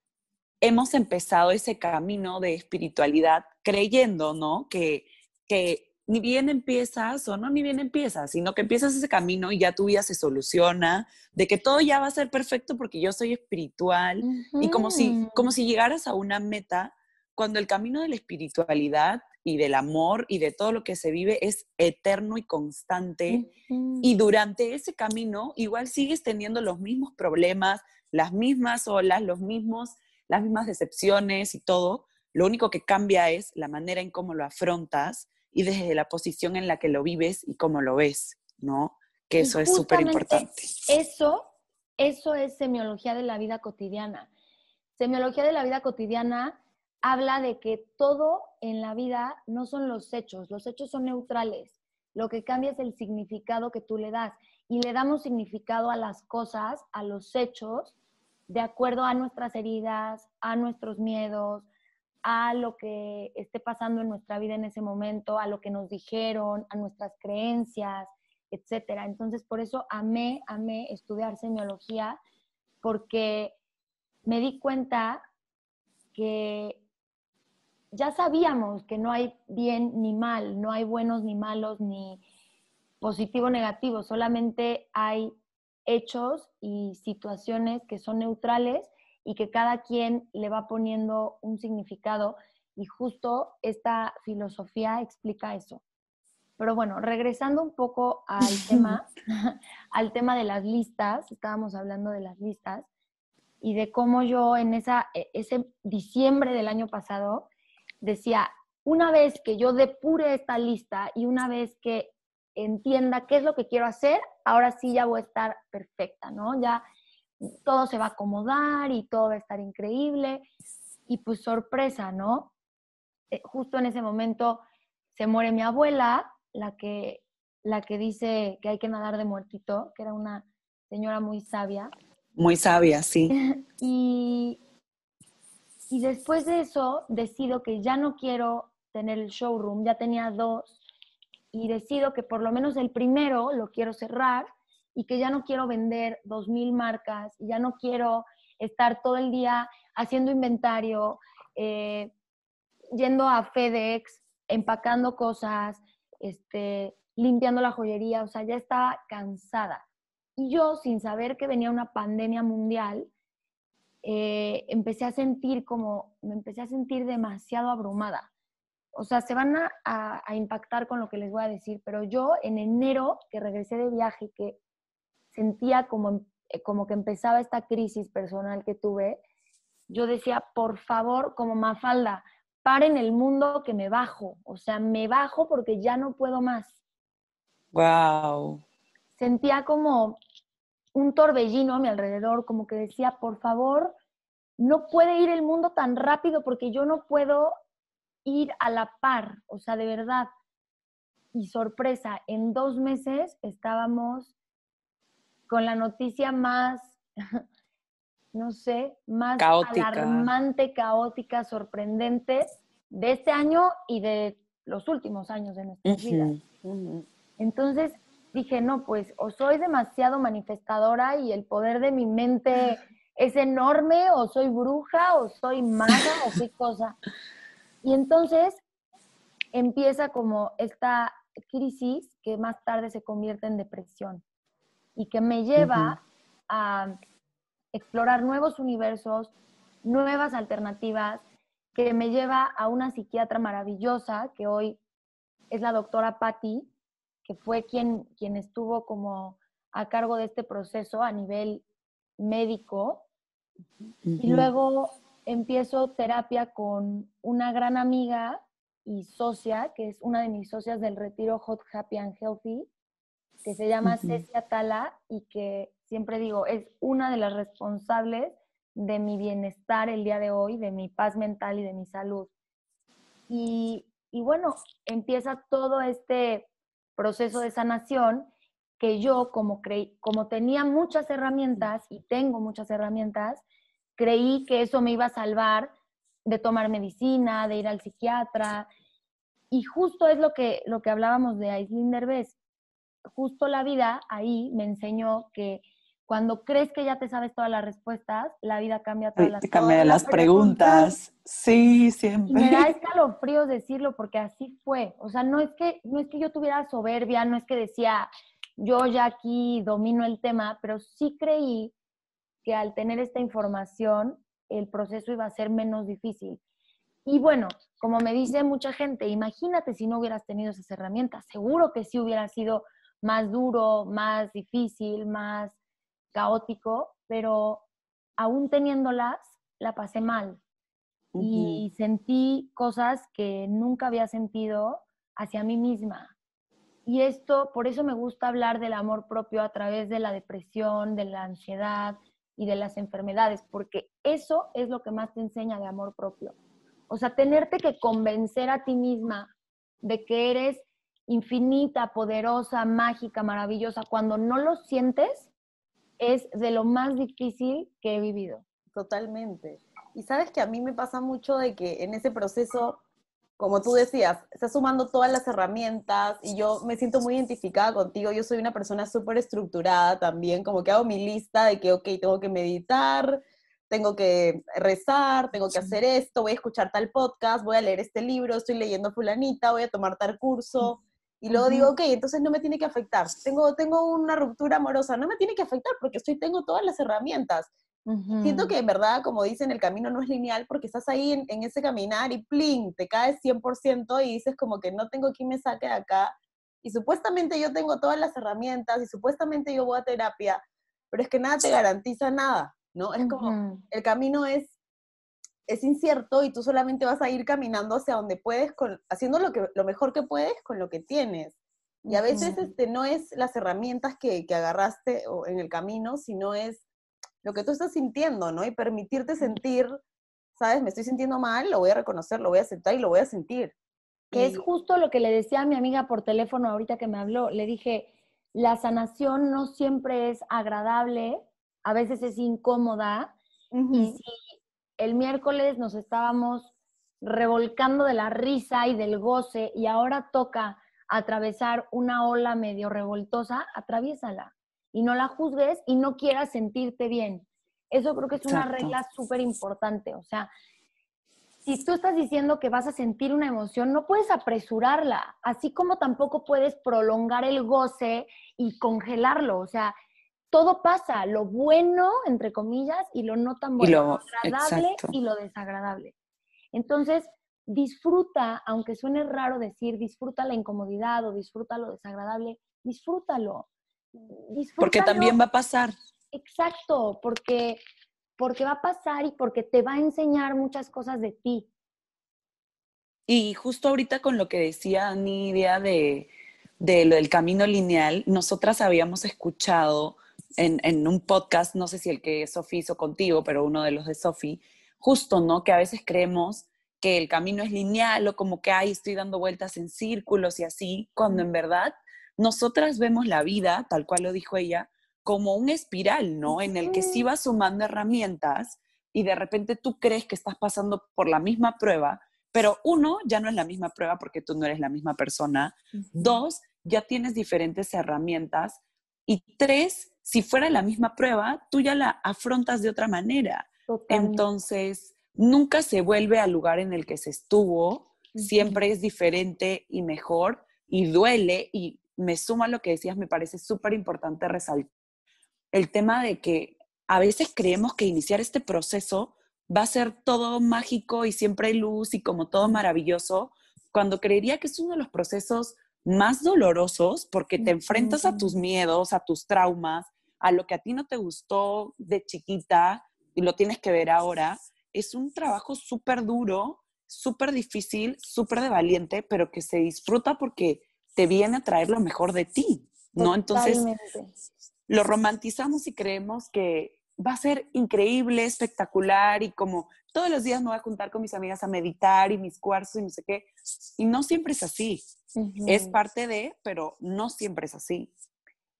Speaker 1: hemos empezado ese camino de espiritualidad creyendo, ¿no? Que, que ni bien empiezas o no ni bien empiezas, sino que empiezas ese camino y ya tu vida se soluciona, de que todo ya va a ser perfecto porque yo soy espiritual y como si, como si llegaras a una meta cuando el camino de la espiritualidad y del amor y de todo lo que se vive es eterno y constante y durante ese camino igual sigues teniendo los mismos problemas, las mismas olas, los mismos, las mismas decepciones y todo. Lo único que cambia es la manera en cómo lo afrontas y desde la posición en la que lo vives y cómo lo ves, ¿no? Que eso es súper importante.
Speaker 3: Eso, eso es semiología de la vida cotidiana. Semiología de la vida cotidiana habla de que todo en la vida no son los hechos, los hechos son neutrales. Lo que cambia es el significado que tú le das. Y le damos significado a las cosas, a los hechos, de acuerdo a nuestras heridas, a nuestros miedos, a lo que esté pasando en nuestra vida en ese momento, a lo que nos dijeron, a nuestras creencias, etcétera. Entonces, por eso amé, amé estudiar semiología, porque me di cuenta que ya sabíamos que no hay bien ni mal, no hay buenos ni malos, ni positivo negativo, solamente hay hechos y situaciones que son neutrales y que cada quien le va poniendo un significado y justo esta filosofía explica eso. Pero bueno, regresando un poco al tema, al tema de las listas, estábamos hablando de las listas y de cómo yo en esa, e, ese diciembre del año pasado decía, una vez que yo depure esta lista y una vez que entienda qué es lo que quiero hacer, ahora sí ya voy a estar perfecta, ¿no? Ya todo se va a acomodar y todo va a estar increíble. Y pues sorpresa, ¿no? Eh, justo en ese momento se muere mi abuela, la que, la que dice que hay que nadar de muertito, que era una señora muy sabia.
Speaker 1: Muy sabia, sí.
Speaker 3: y, y después de eso decido que ya no quiero tener el showroom, ya tenía dos, y decido que por lo menos el primero lo quiero cerrar y que ya no quiero vender 2.000 marcas, y ya no quiero estar todo el día haciendo inventario, eh, yendo a FedEx, empacando cosas, este, limpiando la joyería, o sea, ya estaba cansada. Y yo, sin saber que venía una pandemia mundial, eh, empecé a sentir como, me empecé a sentir demasiado abrumada. O sea, se van a, a, impactar con lo que les voy a decir, pero yo en enero que regresé de viaje, que sentía como, eh, como que empezaba esta crisis personal que tuve, yo decía, por favor, como Mafalda, paren el mundo que me bajo. O sea, me bajo porque ya no puedo más.
Speaker 1: Wow.
Speaker 3: Sentía como un torbellino a mi alrededor, como que decía, por favor, no puede ir el mundo tan rápido porque yo no puedo ir a la par. O sea, de verdad. Y sorpresa, en dos meses estábamos con la noticia más, no sé, más alarmante, caótica, sorprendente de este año y de los últimos años de nuestra vida. Entonces, dije, no, pues o soy demasiado manifestadora y el poder de mi mente es enorme, o soy bruja, o soy maga, o qué cosa. Y entonces empieza como esta crisis que más tarde se convierte en depresión y que me lleva a explorar nuevos universos, nuevas alternativas, que me lleva a una psiquiatra maravillosa que hoy es la doctora Patti, que fue quien, quien estuvo como a cargo de este proceso a nivel médico. Y luego empiezo terapia con una gran amiga y socia, que es una de mis socias del retiro Hot, Happy and Healthy, que se llama Cecia Tala y que siempre digo, es una de las responsables de mi bienestar el día de hoy, de mi paz mental y de mi salud. Y, y bueno, empieza todo este proceso de sanación que yo, como, creí, como tenía muchas herramientas y tengo muchas herramientas, creí que eso me iba a salvar de tomar medicina, de ir al psiquiatra. Y justo es lo que, lo que hablábamos de Aislinn Derbez. Justo la vida ahí me enseñó que cuando crees que ya te sabes todas las respuestas, la vida cambia todas las,
Speaker 1: cambia las, preguntas. Sí, siempre.
Speaker 3: me da escalofríos decirlo porque así fue. O sea, no es que no es que yo tuviera soberbia, no es que decía yo ya aquí domino el tema, pero sí creí que al tener esta información el proceso iba a ser menos difícil. Y bueno, como me dice mucha gente, imagínate si no hubieras tenido esas herramientas, seguro que sí hubiera sido más duro, más difícil, más caótico, pero aún teniéndolas, la pasé mal. Y sentí cosas que nunca había sentido hacia mí misma. Y esto, por eso me gusta hablar del amor propio a través de la depresión, de la ansiedad y de las enfermedades, porque eso es lo que más te enseña de amor propio. O sea, tenerte que convencer a ti misma de que eres infinita, poderosa, mágica, maravillosa, cuando no lo sientes, es de lo más difícil que he vivido.
Speaker 2: Totalmente. Y sabes que a mí me pasa mucho de que en ese proceso, como tú decías, estás sumando todas las herramientas y yo me siento muy identificada contigo. Yo soy una persona súper estructurada también, como que hago mi lista de que, ok, tengo que meditar, tengo que rezar, tengo que hacer esto, voy a escuchar tal podcast, voy a leer este libro, estoy leyendo fulanita, voy a tomar tal curso. Y luego digo, ok, entonces no me tiene que afectar. Tengo, tengo una ruptura amorosa, no me tiene que afectar porque estoy, tengo todas las herramientas. Siento que en verdad, como dicen, el camino no es lineal porque estás ahí en, en ese caminar y plin, te caes 100% y dices como que no tengo quien me saque de acá. Y supuestamente yo tengo todas las herramientas y supuestamente yo voy a terapia, pero es que nada te garantiza nada, ¿no? Es como, el camino es es incierto y tú solamente vas a ir caminando hacia donde puedes, con, haciendo lo, que, lo mejor que puedes con lo que tienes. Y a veces este, no es las herramientas que, que agarraste en el camino, sino es lo que tú estás sintiendo, ¿no? Y permitirte sentir, ¿sabes? Me estoy sintiendo mal, lo voy a reconocer, lo voy a aceptar y lo voy a sentir.
Speaker 3: Que es justo lo que le decía a mi amiga por teléfono ahorita que me habló. Le dije, la sanación no siempre es agradable, a veces es incómoda. Y si el miércoles nos estábamos revolcando de la risa y del goce y ahora toca atravesar una ola medio revoltosa, atraviésala y no la juzgues y no quieras sentirte bien. Eso creo que es una regla súper importante. O sea, si tú estás diciendo que vas a sentir una emoción, no puedes apresurarla, así como tampoco puedes prolongar el goce y congelarlo. O sea, todo pasa, lo bueno, entre comillas, y lo no tan bueno, lo, agradable y lo desagradable. Entonces, disfruta, aunque suene raro decir, disfruta la incomodidad o disfruta lo desagradable, disfrútalo.
Speaker 1: Porque también va a pasar.
Speaker 3: Exacto, porque, porque va a pasar y porque te va a enseñar muchas cosas de ti.
Speaker 1: Y justo ahorita con lo que decía Nidia de, de lo del camino lineal, nosotras habíamos escuchado en, un podcast, no sé si el que Sofi hizo contigo, pero uno de los de Sofi, justo, ¿no? Que a veces creemos que el camino es lineal o como que, ay, estoy dando vueltas en círculos y así, cuando en verdad nosotras vemos la vida, tal cual lo dijo ella, como un espiral, ¿no? En el que sí vas sumando herramientas y de repente tú crees que estás pasando por la misma prueba, pero uno, ya no es la misma prueba porque tú no eres la misma persona. Dos, ya tienes diferentes herramientas. Y tres, si fuera la misma prueba, tú ya la afrontas de otra manera. Entonces, nunca se vuelve al lugar en el que se estuvo, siempre es diferente y mejor y duele y me suma lo que decías, me parece súper importante resaltar el tema de que a veces creemos que iniciar este proceso va a ser todo mágico y siempre hay luz y como todo maravilloso, cuando creería que es uno de los procesos más dolorosos porque te enfrentas a tus miedos, a tus traumas, a lo que a ti no te gustó de chiquita y lo tienes que ver ahora. Es un trabajo súper duro, súper difícil, súper de valiente, pero que se disfruta porque te viene a traer lo mejor de ti, ¿no? Entonces, lo romantizamos y creemos que va a ser increíble, espectacular y como todos los días me voy a juntar con mis amigas a meditar y mis cuarzos y no sé qué. Y no siempre es así. Es parte de, pero no siempre es así.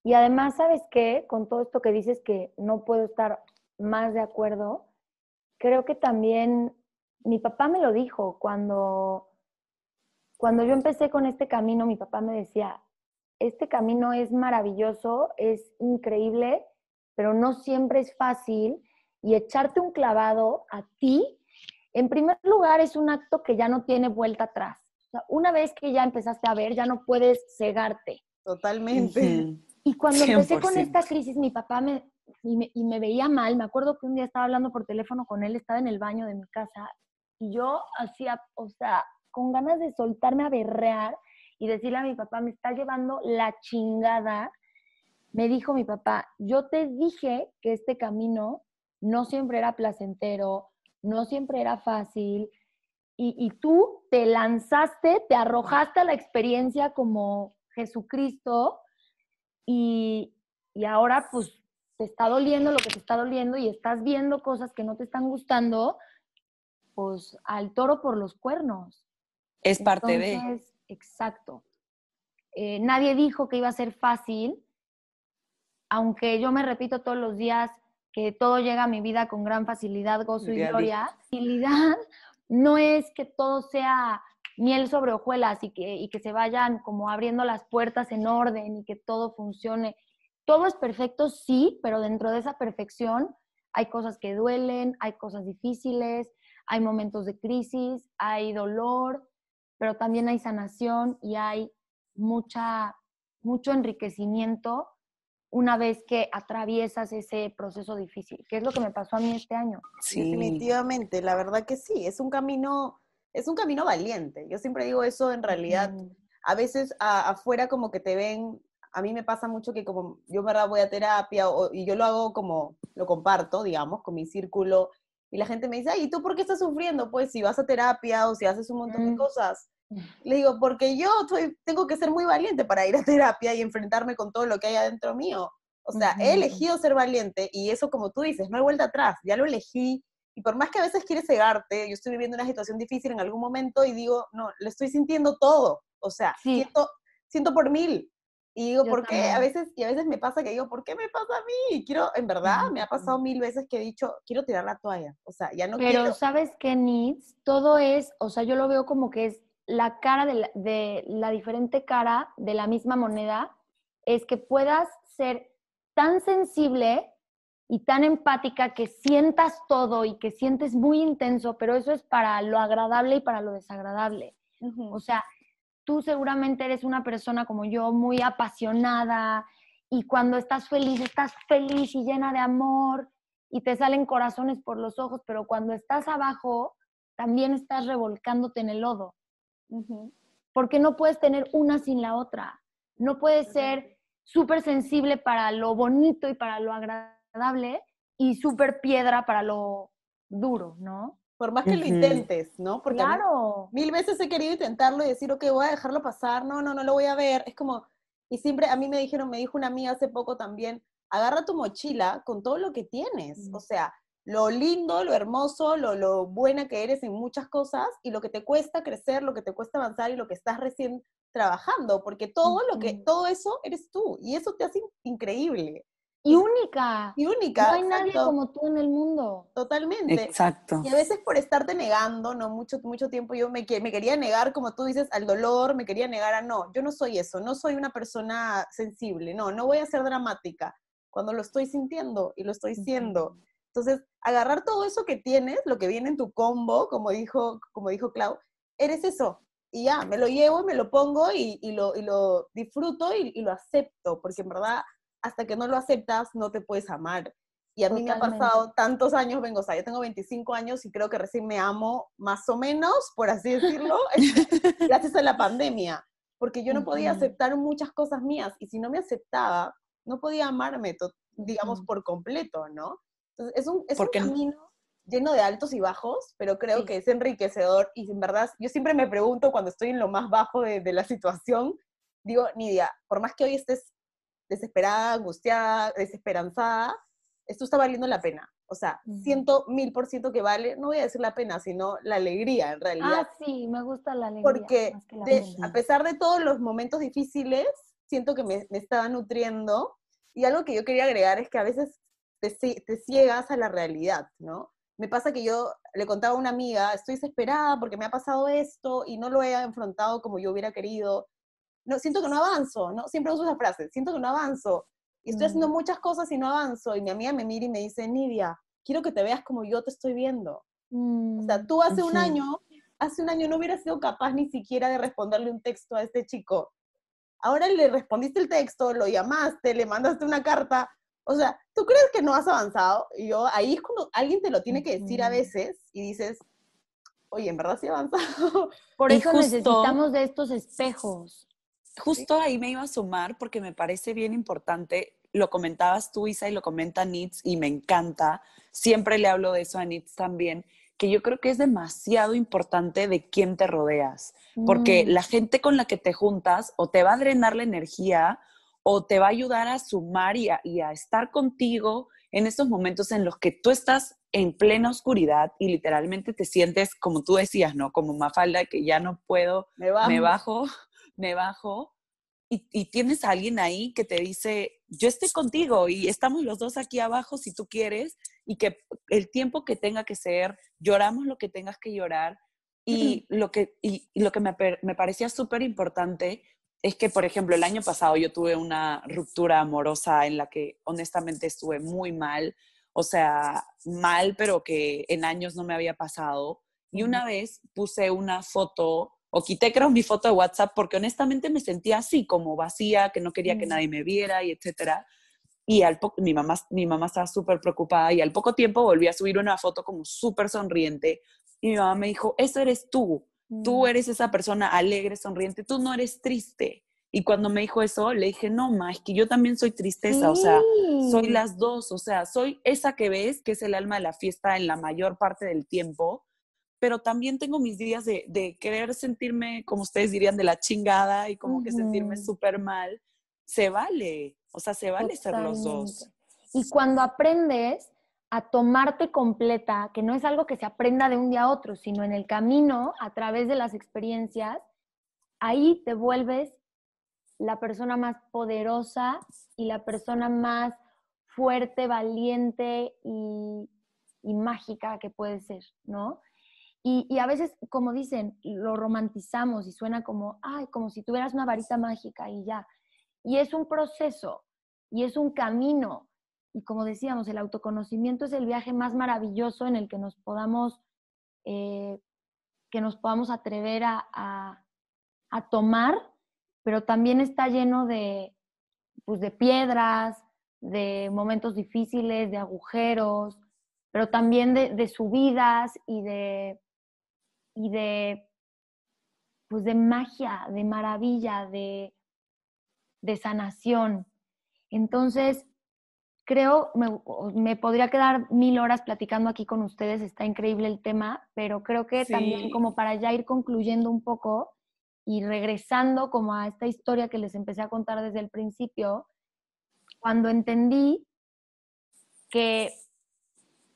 Speaker 3: Y además, ¿sabes qué? Con todo esto que dices que no puedo estar más de acuerdo, creo que también mi papá me lo dijo cuando, cuando yo empecé con este camino, mi papá me decía, este camino es maravilloso, es increíble, pero no siempre es fácil y echarte un clavado a ti, en primer lugar, es un acto que ya no tiene vuelta atrás. una vez que ya empezaste a ver, ya no puedes cegarte.
Speaker 2: Totalmente.
Speaker 3: Y cuando empecé con esta crisis, mi papá me y, me, veía mal. Me acuerdo que un día estaba hablando por teléfono con él, estaba en el baño de mi casa y yo hacía, o sea, con ganas de soltarme a berrear y decirle a mi papá, me está llevando la chingada. Me dijo mi papá, yo te dije que este camino no siempre era placentero, no siempre era fácil, y, tú te lanzaste, te arrojaste a la experiencia como Jesucristo, y, y ahora pues te está doliendo lo que te está doliendo y estás viendo cosas que no te están gustando, pues al toro por los cuernos.
Speaker 1: Es parte de.
Speaker 3: Exacto. Eh, nadie dijo que iba a ser fácil, aunque yo me repito todos los días, que todo llega a mi vida con gran facilidad, gozo y gloria. Facilidad no es que todo sea miel sobre hojuelas y que, y que se vayan como abriendo las puertas en orden y que todo funcione. Todo es perfecto, sí, pero dentro de esa perfección hay cosas que duelen, hay cosas difíciles, hay momentos de crisis, hay dolor, pero también hay sanación y hay mucha, mucho enriquecimiento una vez que atraviesas ese proceso difícil, que es lo que me pasó a mí este año.
Speaker 2: Sí. Definitivamente, la verdad que sí, es un camino, es un camino valiente. Yo siempre digo eso en realidad. A veces afuera como que te ven, a mí me pasa mucho que como yo verdad voy a terapia y yo lo hago como, lo comparto, digamos, con mi círculo y la gente me dice, ay, ¿y tú por qué estás sufriendo? Pues si vas a terapia o si haces un montón de mm. cosas. Le digo, porque yo tengo que ser muy valiente para ir a terapia y enfrentarme con todo lo que hay adentro mío. O sea, he elegido ser valiente y eso, como tú dices, no hay vuelta atrás, ya lo elegí. Y por más que a veces quieres cegarte, yo estoy viviendo una situación difícil en algún momento y digo, no, lo estoy sintiendo todo. O sea, siento, siento por mil. Y digo, ¿por qué? A veces, y a veces me pasa que digo, ¿por qué me pasa a mí? Quiero, en verdad, me ha pasado mil veces que he dicho, quiero tirar la toalla. O sea, ya no
Speaker 3: quiero.
Speaker 2: Pero,
Speaker 3: ¿sabes qué, Needs? Todo es, o sea, yo lo veo como que es la cara de la, diferente cara de la misma moneda es que puedas ser tan sensible y tan empática que sientas todo y que sientes muy intenso, pero eso es para lo agradable y para lo desagradable. O sea, tú seguramente eres una persona como yo, muy apasionada y cuando estás feliz, estás feliz y llena de amor y te salen corazones por los ojos, pero cuando estás abajo, también estás revolcándote en el lodo. Porque no puedes tener una sin la otra. No puedes ser súper sensible para lo bonito y para lo agradable y súper piedra para lo duro, ¿no?
Speaker 2: Por más que lo intentes, ¿no? Porque claro. mil veces he querido intentarlo y decir, ok, voy a dejarlo pasar, no, no, no lo voy a ver. Es como, y siempre a mí me dijeron, me dijo una amiga hace poco también, agarra tu mochila con todo lo que tienes. O sea, lo lindo, lo hermoso, lo, lo buena que eres en muchas cosas y lo que te cuesta crecer, lo que te cuesta avanzar y lo que estás recién trabajando, porque todo lo que, todo eso eres tú y eso te hace increíble.
Speaker 3: Y única.
Speaker 2: Y única.
Speaker 3: No hay nadie como tú en el mundo.
Speaker 2: Totalmente.
Speaker 1: Exacto.
Speaker 2: Y a veces por estarte negando, no mucho, mucho tiempo yo me, me quería negar, como tú dices, al dolor, me quería negar a no, yo no soy eso, no soy una persona sensible, no, no voy a ser dramática cuando lo estoy sintiendo y lo estoy siendo. Entonces, agarrar todo eso que tienes, lo que viene en tu combo, como dijo, como dijo Clau, eres eso. Y ya, me lo llevo, me lo pongo y, lo, y lo, disfruto y, y, lo acepto, porque en verdad, hasta que no lo aceptas, no te puedes amar. Y a mí me ha pasado tantos años, vengo, o sea, yo tengo 25 años y creo que recién me amo más o menos, por así decirlo, gracias a la pandemia, porque yo no podía aceptar muchas cosas mías y si no me aceptaba, no podía amarme, digamos, por completo, ¿no? Entonces, es un, es un camino lleno de altos y bajos, pero creo que es enriquecedor y en verdad, yo siempre me pregunto cuando estoy en lo más bajo de, de la situación, digo, Nidia, por más que hoy estés desesperada, angustiada, desesperanzada, esto está valiendo la pena. O sea, siento mil por ciento que vale, no voy a decir la pena, sino la alegría en realidad.
Speaker 3: Ah, sí, me gusta la alegría.
Speaker 2: Porque a pesar de todos los momentos difíciles, siento que me, me estaba nutriendo. Y algo que yo quería agregar es que a veces te, te ciegas a la realidad, ¿no? Me pasa que yo le contaba a una amiga, estoy desesperada porque me ha pasado esto y no lo he enfrentado como yo hubiera querido. No, siento que no avanzo, ¿no? Siempre uso esa frase, siento que no avanzo. Y estoy haciendo mm. muchas cosas y no avanzo. Y mi amiga me mira y me dice, Nidia, quiero que te veas como yo te estoy viendo. O sea, mm, tú hace un año, hace un año no hubieras sido capaz ni siquiera de responderle un texto a este chico. Ahora le respondiste el texto, lo llamaste, le mandaste una carta. O sea, ¿tú crees que no has avanzado? Y yo, ahí es cuando alguien te lo tiene que decir a veces y dices, oye, en verdad sí he avanzado.
Speaker 3: Por eso necesitamos de estos espejos.
Speaker 1: Justo ahí me iba a sumar porque me parece bien importante lo comentabas tú, Isa, y lo comenta Nitz, y me encanta. Siempre le hablo de eso a Nitz también, que yo creo que es demasiado importante de quién te rodeas, porque mm. la gente con la que te juntas o te va a drenar la energía o te va a ayudar a sumar y a, y a estar contigo en estos momentos en los que tú estás en plena oscuridad y literalmente te sientes, como tú decías, ¿no? Como Mafalda, que ya no puedo, me bajo, me bajo y, tienes a alguien ahí que te dice, yo estoy contigo y estamos los dos aquí abajo si tú quieres y que el tiempo que tenga que ser, lloramos lo que tengas que llorar. Y lo que, y, lo que me, me parecía súper importante es que, por ejemplo, el año pasado yo tuve una ruptura amorosa en la que honestamente estuve muy mal, o sea, mal, pero que en años no me había pasado. Y una vez puse una foto o quité creo mi foto de WhatsApp porque honestamente me sentía así, como vacía, que no quería que mm. nadie me viera y etcétera. Y al poco, mi mamá, mi mamá estaba súper preocupada y al poco tiempo volví a subir una foto como súper sonriente y mi mamá me dijo, eso eres tú, tú mm. eres esa persona alegre, sonriente, tú no eres triste. Y cuando me dijo eso, le dije, no, ma, es que yo también soy tristeza, o sea, soy las dos, o sea, soy esa que ves, que es el alma de la fiesta en la mayor parte del tiempo, pero también tengo mis días de, querer sentirme, como ustedes dirían, de la chingada y como que sentirme súper mal. Se vale, o sea, se vale ser los dos.
Speaker 3: Y cuando aprendes a tomarte completa, que no es algo que se aprenda de un día a otro, sino en el camino, a través de las experiencias, ahí te vuelves la persona más poderosa y la persona más fuerte, valiente y, y mágica que puede ser, ¿no? Y, a veces, como dicen, lo romantizamos y suena como, ay, como si tuvieras una varita mágica y ya. Y es un proceso y es un camino. Y como decíamos, el autoconocimiento es el viaje más maravilloso en el que nos podamos, eh, que nos podamos atrever a, a, tomar, pero también está lleno de, pues, de piedras, de momentos difíciles, de agujeros, pero también de, de subidas y de, y de, pues de magia, de maravilla, de, de sanación. Entonces, creo, me, me, podría quedar mil horas platicando aquí con ustedes, está increíble el tema, pero creo que también como para ya ir concluyendo un poco y regresando como a esta historia que les empecé a contar desde el principio, cuando entendí que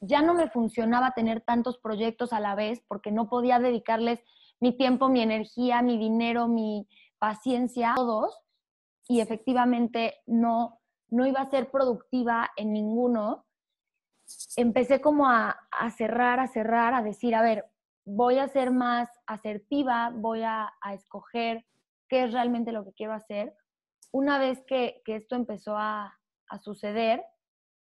Speaker 3: ya no me funcionaba tener tantos proyectos a la vez porque no podía dedicarles mi tiempo, mi energía, mi dinero, mi paciencia a todos y efectivamente no, no iba a ser productiva en ninguno, empecé como a, cerrar, a cerrar, a decir, a ver, voy a ser más asertiva, voy a, escoger qué es realmente lo que quiero hacer. Una vez que, esto empezó a, a suceder,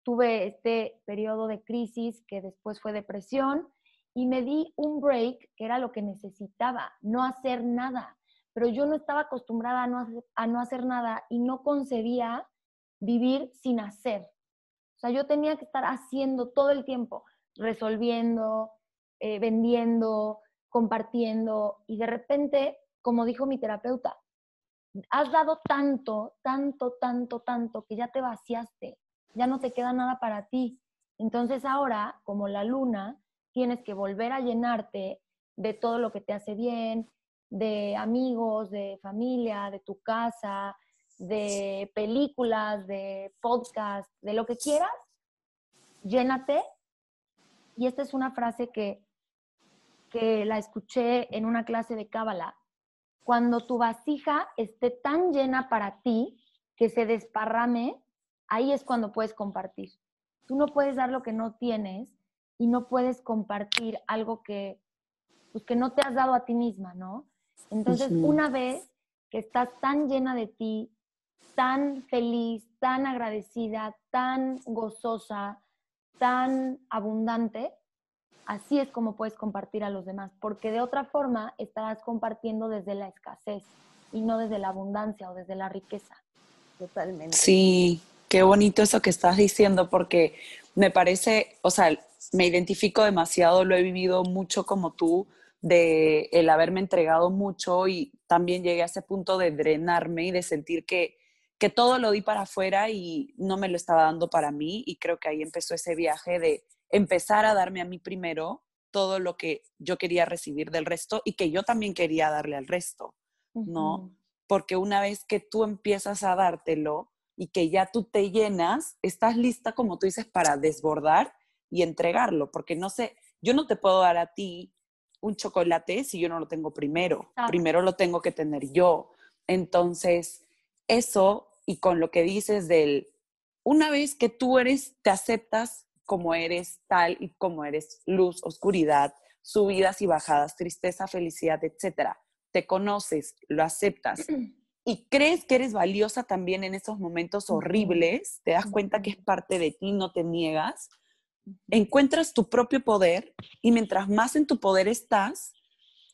Speaker 3: tuve este periodo de crisis que después fue depresión y me di un break, que era lo que necesitaba, no hacer nada. Pero yo no estaba acostumbrada a no hacer, a no hacer nada y no concebía vivir sin hacer. O sea, yo tenía que estar haciendo todo el tiempo, resolviendo, eh, vendiendo, compartiendo y de repente, como dijo mi terapeuta, has dado tanto, tanto, tanto, tanto que ya te vaciaste, ya no te queda nada para ti. Entonces ahora, como la luna, tienes que volver a llenarte de todo lo que te hace bien, de amigos, de familia, de tu casa, de películas, de podcast, de lo que quieras, llénate. Y esta es una frase que, que la escuché en una clase de Cábala. Cuando tu vasija esté tan llena para ti que se desparrame, ahí es cuando puedes compartir. Tú no puedes dar lo que no tienes y no puedes compartir algo que, pues, que no te has dado a ti misma, ¿no? Entonces, una vez que estás tan llena de ti, tan feliz, tan agradecida, tan gozosa, tan abundante, así es como puedes compartir a los demás, porque de otra forma estarás compartiendo desde la escasez y no desde la abundancia o desde la riqueza.
Speaker 2: Totalmente.
Speaker 1: Sí, qué bonito eso que estás diciendo, porque me parece, o sea, me identifico demasiado, lo he vivido mucho como tú, de el haberme entregado mucho y también llegué a ese punto de drenarme y de sentir que, que todo lo di para afuera y no me lo estaba dando para mí y creo que ahí empezó ese viaje de empezar a darme a mí primero todo lo que yo quería recibir del resto y que yo también quería darle al resto, ¿no? Porque una vez que tú empiezas a dártelo y que ya tú te llenas, estás lista, como tú dices, para desbordar y entregarlo, porque no sé, yo no te puedo dar a ti un chocolate si yo no lo tengo primero. Primero lo tengo que tener yo. Entonces, eso y con lo que dices del, una vez que tú eres, te aceptas como eres tal y como eres, luz, oscuridad, subidas y bajadas, tristeza, felicidad, etcétera. Te conoces, lo aceptas y crees que eres valiosa también en esos momentos horribles, te das cuenta que es parte de ti, no te niegas encuentras tu propio poder y mientras más en tu poder estás,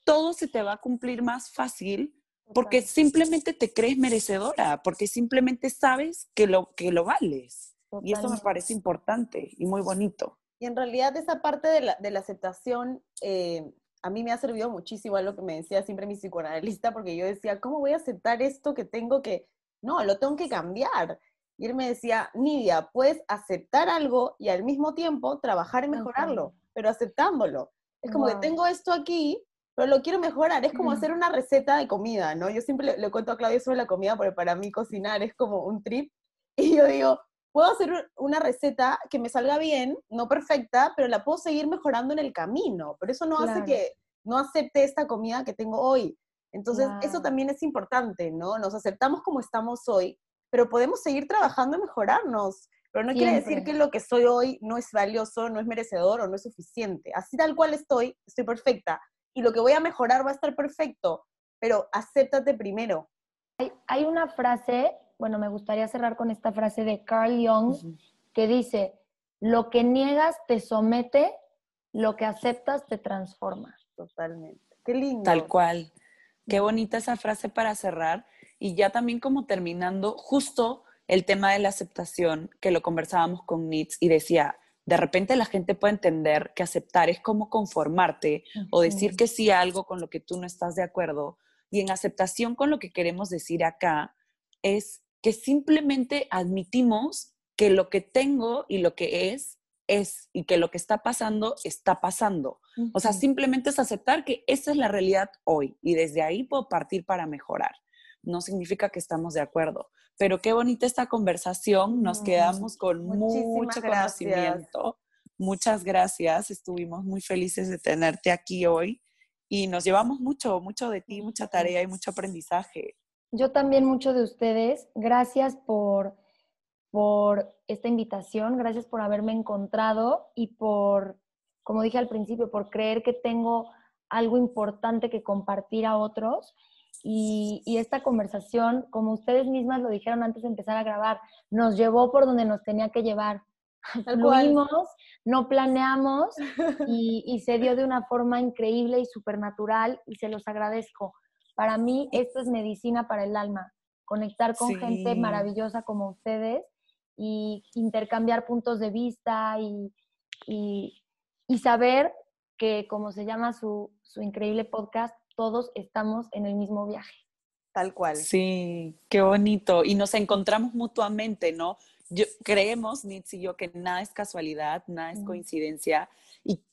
Speaker 1: todo se te va a cumplir más fácil porque simplemente te crees merecedora, porque simplemente sabes que lo, que lo vales. Y eso me parece importante y muy bonito.
Speaker 2: Y en realidad esa parte de la, de la aceptación eh, a mí me ha servido muchísimo a lo que me decía siempre mi psicoanalista, porque yo decía, ¿cómo voy a aceptar esto que tengo que, no, lo tengo que cambiar? Y él me decía, Nidia, puedes aceptar algo y al mismo tiempo trabajar en mejorarlo, pero aceptándolo. Es como que tengo esto aquí, pero lo quiero mejorar. Es como hacer una receta de comida, ¿no? Yo siempre le, cuento a Claudia sobre la comida, porque para mí cocinar es como un trip. Y yo digo, puedo hacer una receta que me salga bien, no perfecta, pero la puedo seguir mejorando en el camino. Pero eso no hace que no acepte esta comida que tengo hoy. Entonces, eso también es importante, ¿no? Nos aceptamos como estamos hoy, pero podemos seguir trabajando y mejorarnos. Pero no quiere decir que lo que soy hoy no es valioso, no es merecedor o no es suficiente. Así tal cual estoy, estoy perfecta. Y lo que voy a mejorar va a estar perfecto, pero acéptate primero.
Speaker 3: Hay, una frase, bueno, me gustaría cerrar con esta frase de Carl Jung, que dice, lo que niegas te somete, lo que aceptas te transforma.
Speaker 2: Totalmente. Qué lindo.
Speaker 1: Tal cual. Qué bonita esa frase para cerrar. Y ya también como terminando, justo el tema de la aceptación, que lo conversábamos con Nitz y decía, de repente la gente puede entender que aceptar es como conformarte o decir que sí a algo con lo que tú no estás de acuerdo. Y en aceptación con lo que queremos decir acá es que simplemente admitimos que lo que tengo y lo que es es y que lo que está pasando está pasando. O sea, simplemente es aceptar que esa es la realidad hoy y desde ahí puedo partir para mejorar no significa que estamos de acuerdo. Pero qué bonita esta conversación, nos quedamos con mucho conocimiento. Muchas gracias, estuvimos muy felices de tenerte aquí hoy y nos llevamos mucho, mucho de ti, mucha tarea y mucho aprendizaje.
Speaker 3: Yo también mucho de ustedes. Gracias por, por esta invitación, gracias por haberme encontrado y por, como dije al principio, por creer que tengo algo importante que compartir a otros. Y, esta conversación, como ustedes mismas lo dijeron antes de empezar a grabar, nos llevó por donde nos tenía que llevar. Fluimos, no planeamos y, y, se dio de una forma increíble y supernatural y se los agradezco. Para mí esto es medicina para el alma, conectar con gente maravillosa como ustedes y intercambiar puntos de vista y, y, saber que, como se llama su, su increíble podcast, todos estamos en el mismo viaje.
Speaker 2: Tal cual.
Speaker 1: Sí, qué bonito. Y nos encontramos mutuamente, ¿no? Yo, creemos, Nitz y yo, que nada es casualidad, nada es coincidencia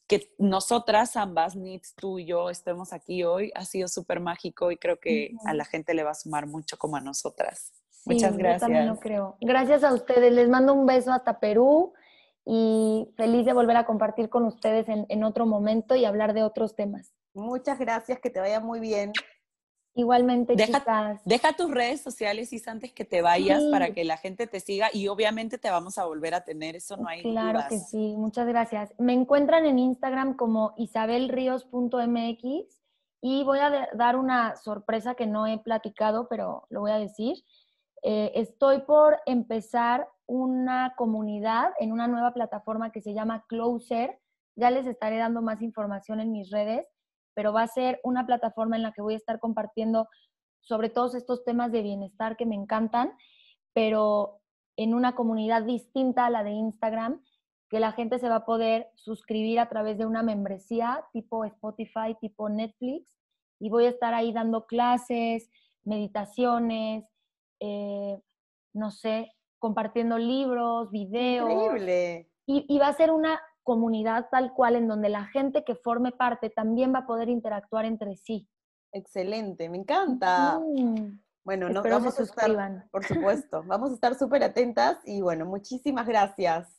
Speaker 1: que nosotras ambas, Nitz, tú y yo, estemos aquí hoy, ha sido súper mágico y creo que a la gente le va a sumar mucho como a nosotras. Muchas gracias.
Speaker 3: Yo también lo creo. Gracias a ustedes. Les mando un beso hasta Perú y feliz de volver a compartir con ustedes en, en otro momento y hablar de otros temas.
Speaker 2: Muchas gracias, que te vaya muy bien.
Speaker 3: Igualmente,
Speaker 1: deja,
Speaker 3: chicas.
Speaker 1: Deja tus redes sociales y antes que te vayas para que la gente te siga y obviamente te vamos a volver a tener, eso no hay
Speaker 3: Claro que sí, muchas gracias. Me encuentran en Instagram como isabelrios.mx y voy a dar una sorpresa que no he platicado, pero lo voy a decir. Eh, estoy por empezar una comunidad en una nueva plataforma que se llama Closer. Ya les estaré dando más información en mis redes pero va a ser una plataforma en la que voy a estar compartiendo sobre todos estos temas de bienestar que me encantan, pero en una comunidad distinta a la de Instagram, que la gente se va a poder suscribir a través de una membresía tipo Spotify, tipo Netflix, y voy a estar ahí dando clases, meditaciones, eh, no sé, compartiendo libros, videos.
Speaker 2: Increíble.
Speaker 3: Y, y, va a ser una comunidad tal cual en donde la gente que forme parte también va a poder interactuar entre sí.
Speaker 2: Excelente, me encanta. Bueno, nos vamos a estar, por supuesto, vamos a estar súper atentas y bueno, muchísimas gracias.